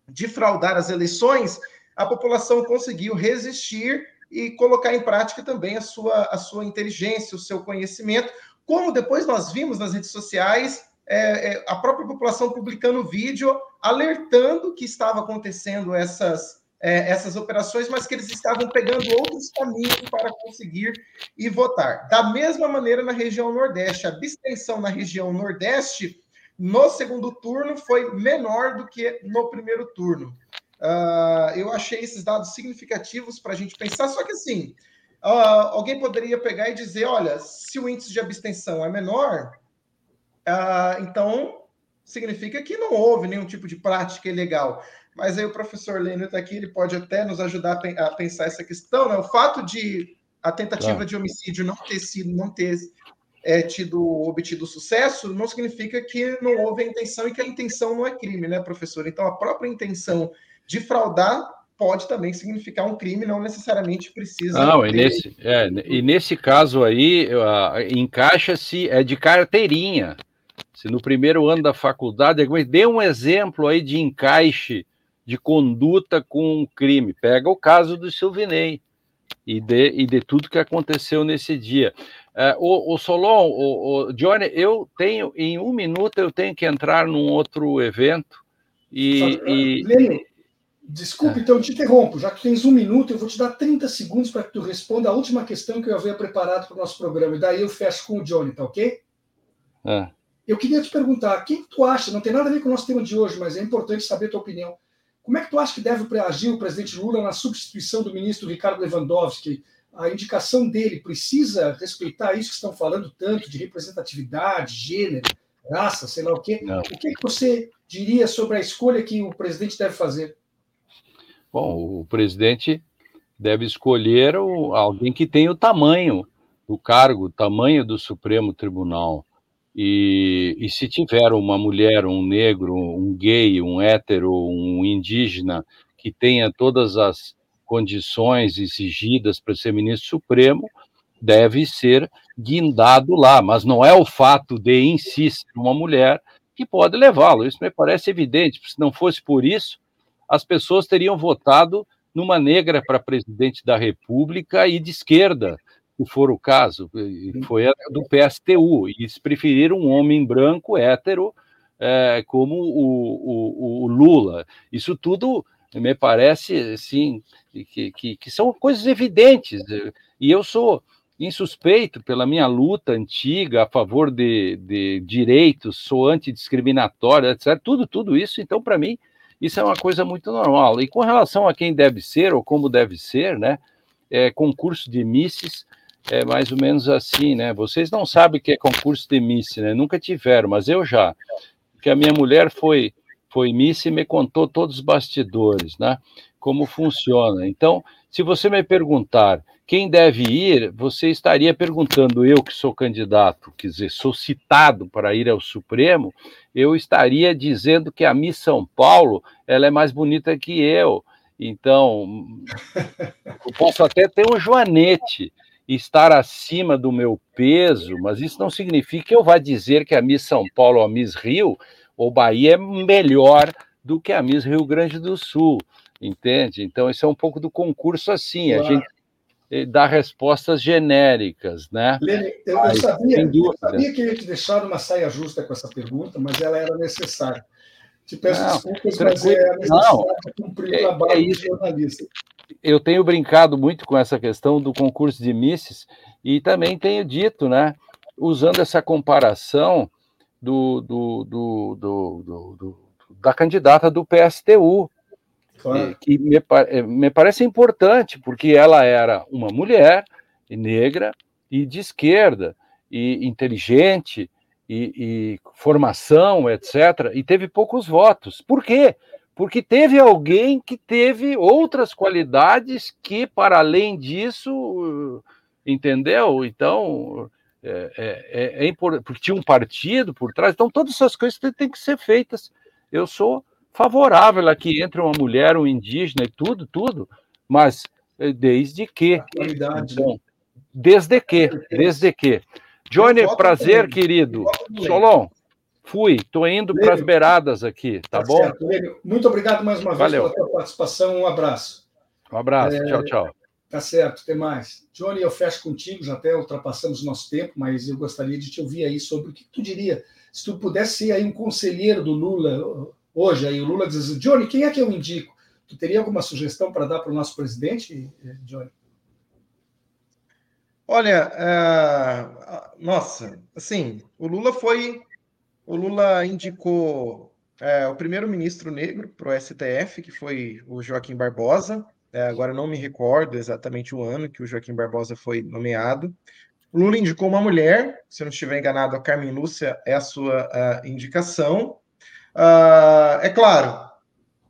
de fraudar as eleições, a população conseguiu resistir e colocar em prática também a sua, a sua inteligência, o seu conhecimento, como depois nós vimos nas redes sociais é, é, a própria população publicando vídeo alertando que estava acontecendo essas, é, essas operações, mas que eles estavam pegando outros caminhos para conseguir ir votar. Da mesma maneira na região Nordeste, a abstenção na região Nordeste no segundo turno foi menor do que no primeiro turno. Uh, eu achei esses dados significativos para a gente pensar, só que assim, uh, alguém poderia pegar e dizer: olha, se o índice de abstenção é menor, uh, então significa que não houve nenhum tipo de prática ilegal. Mas aí o professor Lênio está aqui, ele pode até nos ajudar a pensar essa questão, né? O fato de a tentativa claro. de homicídio não ter sido, não ter é, tido obtido sucesso, não significa que não houve a intenção e que a intenção não é crime, né, professor? Então a própria intenção de fraudar pode também significar um crime, não necessariamente precisa. Não, ter... e, nesse, é, e nesse caso aí, encaixa-se, é de carteirinha. Se no primeiro ano da faculdade, dê um exemplo aí de encaixe de conduta com um crime. Pega o caso do Silvinei. e de, e de tudo que aconteceu nesse dia. Uh, o, o, Solon, o, o, Johnny, eu tenho, em um minuto, eu tenho que entrar num outro evento. E. Só, e... Lênin, desculpe, é. então eu te interrompo. Já que tens um minuto, eu vou te dar 30 segundos para que tu responda a última questão que eu havia preparado para o nosso programa. E daí eu fecho com o Johnny, tá ok? É. Eu queria te perguntar, quem tu acha, não tem nada a ver com o nosso tema de hoje, mas é importante saber a tua opinião. Como é que tu acha que deve agir o presidente Lula na substituição do ministro Ricardo Lewandowski? A indicação dele precisa respeitar isso que estão falando tanto de representatividade, gênero, raça, sei lá o quê. Não. O que, é que você diria sobre a escolha que o presidente deve fazer? Bom, o presidente deve escolher alguém que tenha o tamanho do cargo, o tamanho do Supremo Tribunal. E, e se tiver uma mulher, um negro, um gay, um hétero, um indígena que tenha todas as condições exigidas para ser ministro supremo, deve ser guindado lá, mas não é o fato de insistir uma mulher que pode levá-lo. Isso me parece evidente. Se não fosse por isso, as pessoas teriam votado numa negra para presidente da República e de esquerda, se for o caso, foi do PSTU, e eles preferiram um homem branco, hétero, é, como o, o, o, Lula. Isso tudo me parece, assim, que, que, que, são coisas evidentes, e eu sou insuspeito pela minha luta antiga a favor de, de direitos, sou antidiscriminatório, etc., tudo, tudo isso, então, para mim, isso é uma coisa muito normal. E com relação a quem deve ser ou como deve ser, né, é, concurso de misses, é mais ou menos assim, né? Vocês não sabem o que é concurso de Miss, né? Nunca tiveram, mas eu já. Porque a minha mulher foi foi Miss e me contou todos os bastidores, né? Como funciona. Então, se você me perguntar quem deve ir, você estaria perguntando eu que sou candidato, quer dizer, sou citado para ir ao Supremo, eu estaria dizendo que a Miss São Paulo, ela é mais bonita que eu. Então, eu posso até ter um joanete, estar acima do meu peso, mas isso não significa que eu vá dizer que a Miss São Paulo ou a Miss Rio ou Bahia é melhor do que a Miss Rio Grande do Sul, entende? Então, isso é um pouco do concurso assim, claro. a gente eh, dá respostas genéricas, né? Lene, eu, eu, sabia, eu, sabia, que eu ia te deixar numa saia justa com essa pergunta, mas ela era necessária. Te peço não, desculpas, mas é necessário cumprir o trabalho é, é isso. jornalista eu tenho brincado muito com essa questão do concurso de Misses e também tenho dito, né, usando essa comparação do, do, do, do da candidata do PSTU, claro. que me, eh, me parece importante, porque ela era uma mulher negra e de esquerda, e inteligente, e, e formação, etc., e teve poucos votos. Por quê? porque teve alguém que teve outras qualidades que, para além disso, entendeu? Então, é, é, é, é importante, porque tinha um partido por trás, então todas essas coisas têm que ser feitas. Eu sou favorável a que entre uma mulher, um indígena e tudo, tudo, mas eh, desde que. Então, desde que, desde que. Johnny, prazer, querido. Solon. Fui, estou indo para as beiradas aqui, tá, tá bom? Certo. Muito obrigado mais uma vez Valeu. pela tua participação. Um abraço. Um abraço, é, tchau, tchau. Tá certo, até mais. Johnny, eu fecho contigo, já até ultrapassamos o nosso tempo, mas eu gostaria de te ouvir aí sobre o que tu diria. Se tu pudesse ser aí um conselheiro do Lula hoje, aí o Lula diz, Johnny, quem é que eu indico? Tu teria alguma sugestão para dar para o nosso presidente, Johnny? Olha, uh, nossa, assim, o Lula foi o Lula indicou é, o primeiro-ministro negro para o STF, que foi o Joaquim Barbosa. É, agora não me recordo exatamente o ano que o Joaquim Barbosa foi nomeado. O Lula indicou uma mulher, se eu não estiver enganado, a Carmen Lúcia é a sua indicação. Uh, é claro,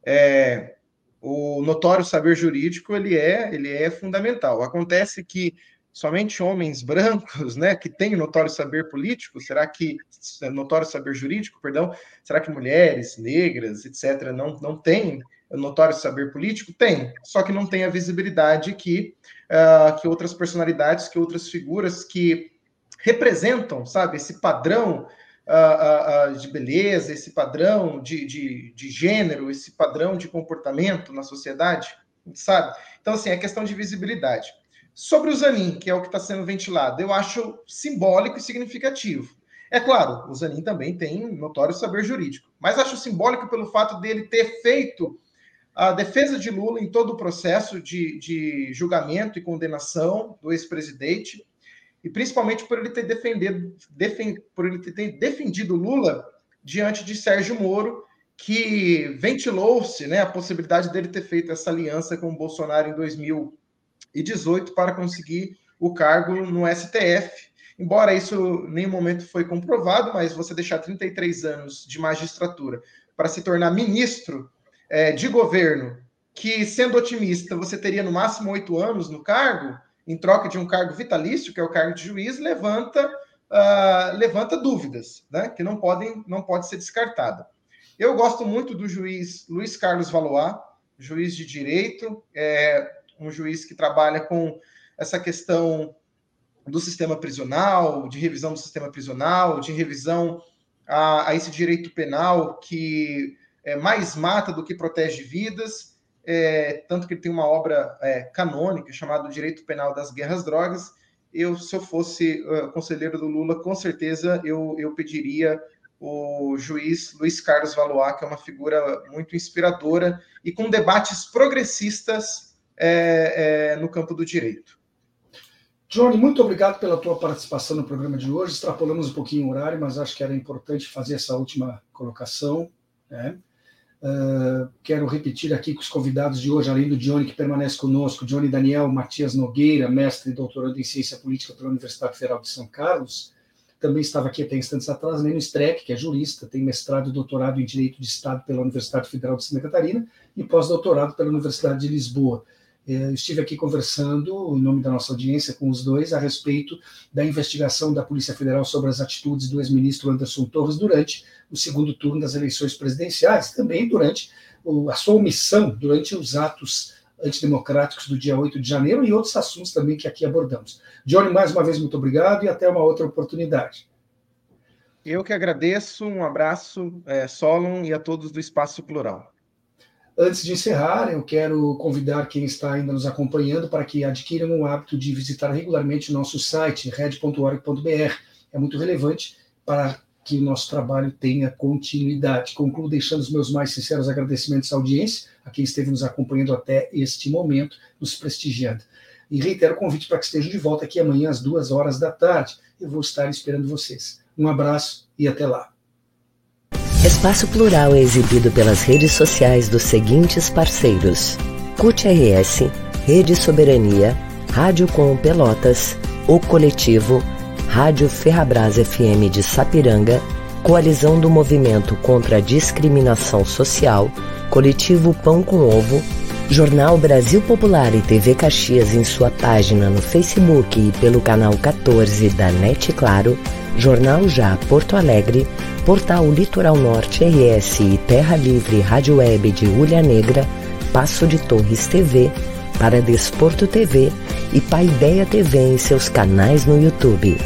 é, o notório saber jurídico ele é, ele é fundamental. Acontece que somente homens brancos, né, que têm notório saber político? Será que notório saber jurídico, perdão? Será que mulheres, negras, etc, não não têm notório saber político? Tem, só que não tem a visibilidade que uh, que outras personalidades, que outras figuras que representam, sabe, esse padrão uh, uh, de beleza, esse padrão de, de, de gênero, esse padrão de comportamento na sociedade, sabe? Então, assim, é questão de visibilidade. Sobre o Zanin, que é o que está sendo ventilado, eu acho simbólico e significativo. É claro, o Zanin também tem notório saber jurídico, mas acho simbólico pelo fato dele ter feito a defesa de Lula em todo o processo de, de julgamento e condenação do ex-presidente, e principalmente por ele ter defendido, defend, por ele ter defendido Lula diante de Sérgio Moro, que ventilou-se né, a possibilidade dele ter feito essa aliança com o Bolsonaro em 2018 para conseguir o cargo no STF. Embora isso em nenhum momento foi comprovado, mas você deixar 33 anos de magistratura para se tornar ministro é, de governo, que sendo otimista você teria no máximo oito anos no cargo, em troca de um cargo vitalício, que é o cargo de juiz, levanta, uh, levanta dúvidas, né, que não podem, não pode ser descartada. Eu gosto muito do juiz Luiz Carlos Valois, juiz de direito, é um juiz que trabalha com essa questão do sistema prisional, de revisão do sistema prisional, de revisão a, a esse direito penal que é, mais mata do que protege vidas, é, tanto que ele tem uma obra é, canônica chamada Direito Penal das Guerras Drogas. Eu, se eu fosse uh, conselheiro do Lula, com certeza eu, eu pediria o juiz Luiz Carlos Valois, que é uma figura muito inspiradora e com debates progressistas é, é, no campo do direito. Johnny, muito obrigado pela tua participação no programa de hoje. Extrapolamos um pouquinho o horário, mas acho que era importante fazer essa última colocação. Né? Uh, quero repetir aqui com os convidados de hoje, além do Johnny que permanece conosco, Johnny Daniel Matias Nogueira, mestre e doutorando em Ciência Política pela Universidade Federal de São Carlos, também estava aqui até instantes atrás, Lênin Streck, que é jurista, tem mestrado e doutorado em Direito de Estado pela Universidade Federal de Santa Catarina e pós-doutorado pela Universidade de Lisboa. É, estive aqui conversando, em nome da nossa audiência, com os dois, a respeito da investigação da Polícia Federal sobre as atitudes do ex-ministro Anderson Torres durante o segundo turno das eleições presidenciais, também durante a sua omissão, durante os atos antidemocráticos do dia 8 de janeiro e outros assuntos também que aqui abordamos. Johnny, mais uma vez, muito obrigado e até uma outra oportunidade. Eu que agradeço, um abraço, é, Solon, e a todos do Espaço Plural. Antes de encerrar, eu quero convidar quem está ainda nos acompanhando para que adquiram o hábito de visitar regularmente o nosso site, red.org.br. É muito relevante para que o nosso trabalho tenha continuidade. Concluo deixando os meus mais sinceros agradecimentos à audiência, a quem esteve nos acompanhando até este momento, nos prestigiando. E reitero o convite para que estejam de volta aqui amanhã às duas horas da tarde. Eu vou estar esperando vocês. Um abraço e até lá. Espaço Plural é exibido pelas redes sociais dos seguintes parceiros: CUT RS, Rede Soberania, Rádio Com Pelotas, O Coletivo, Rádio Ferrabras FM de Sapiranga, Coalizão do Movimento contra a Discriminação Social, Coletivo Pão com Ovo, Jornal Brasil Popular e TV Caxias em sua página no Facebook e pelo canal 14 da NET Claro, Jornal Já Porto Alegre, Portal Litoral Norte RS e Terra Livre Rádio Web de Ulha Negra, Passo de Torres TV, para Desporto TV e Paideia TV em seus canais no YouTube.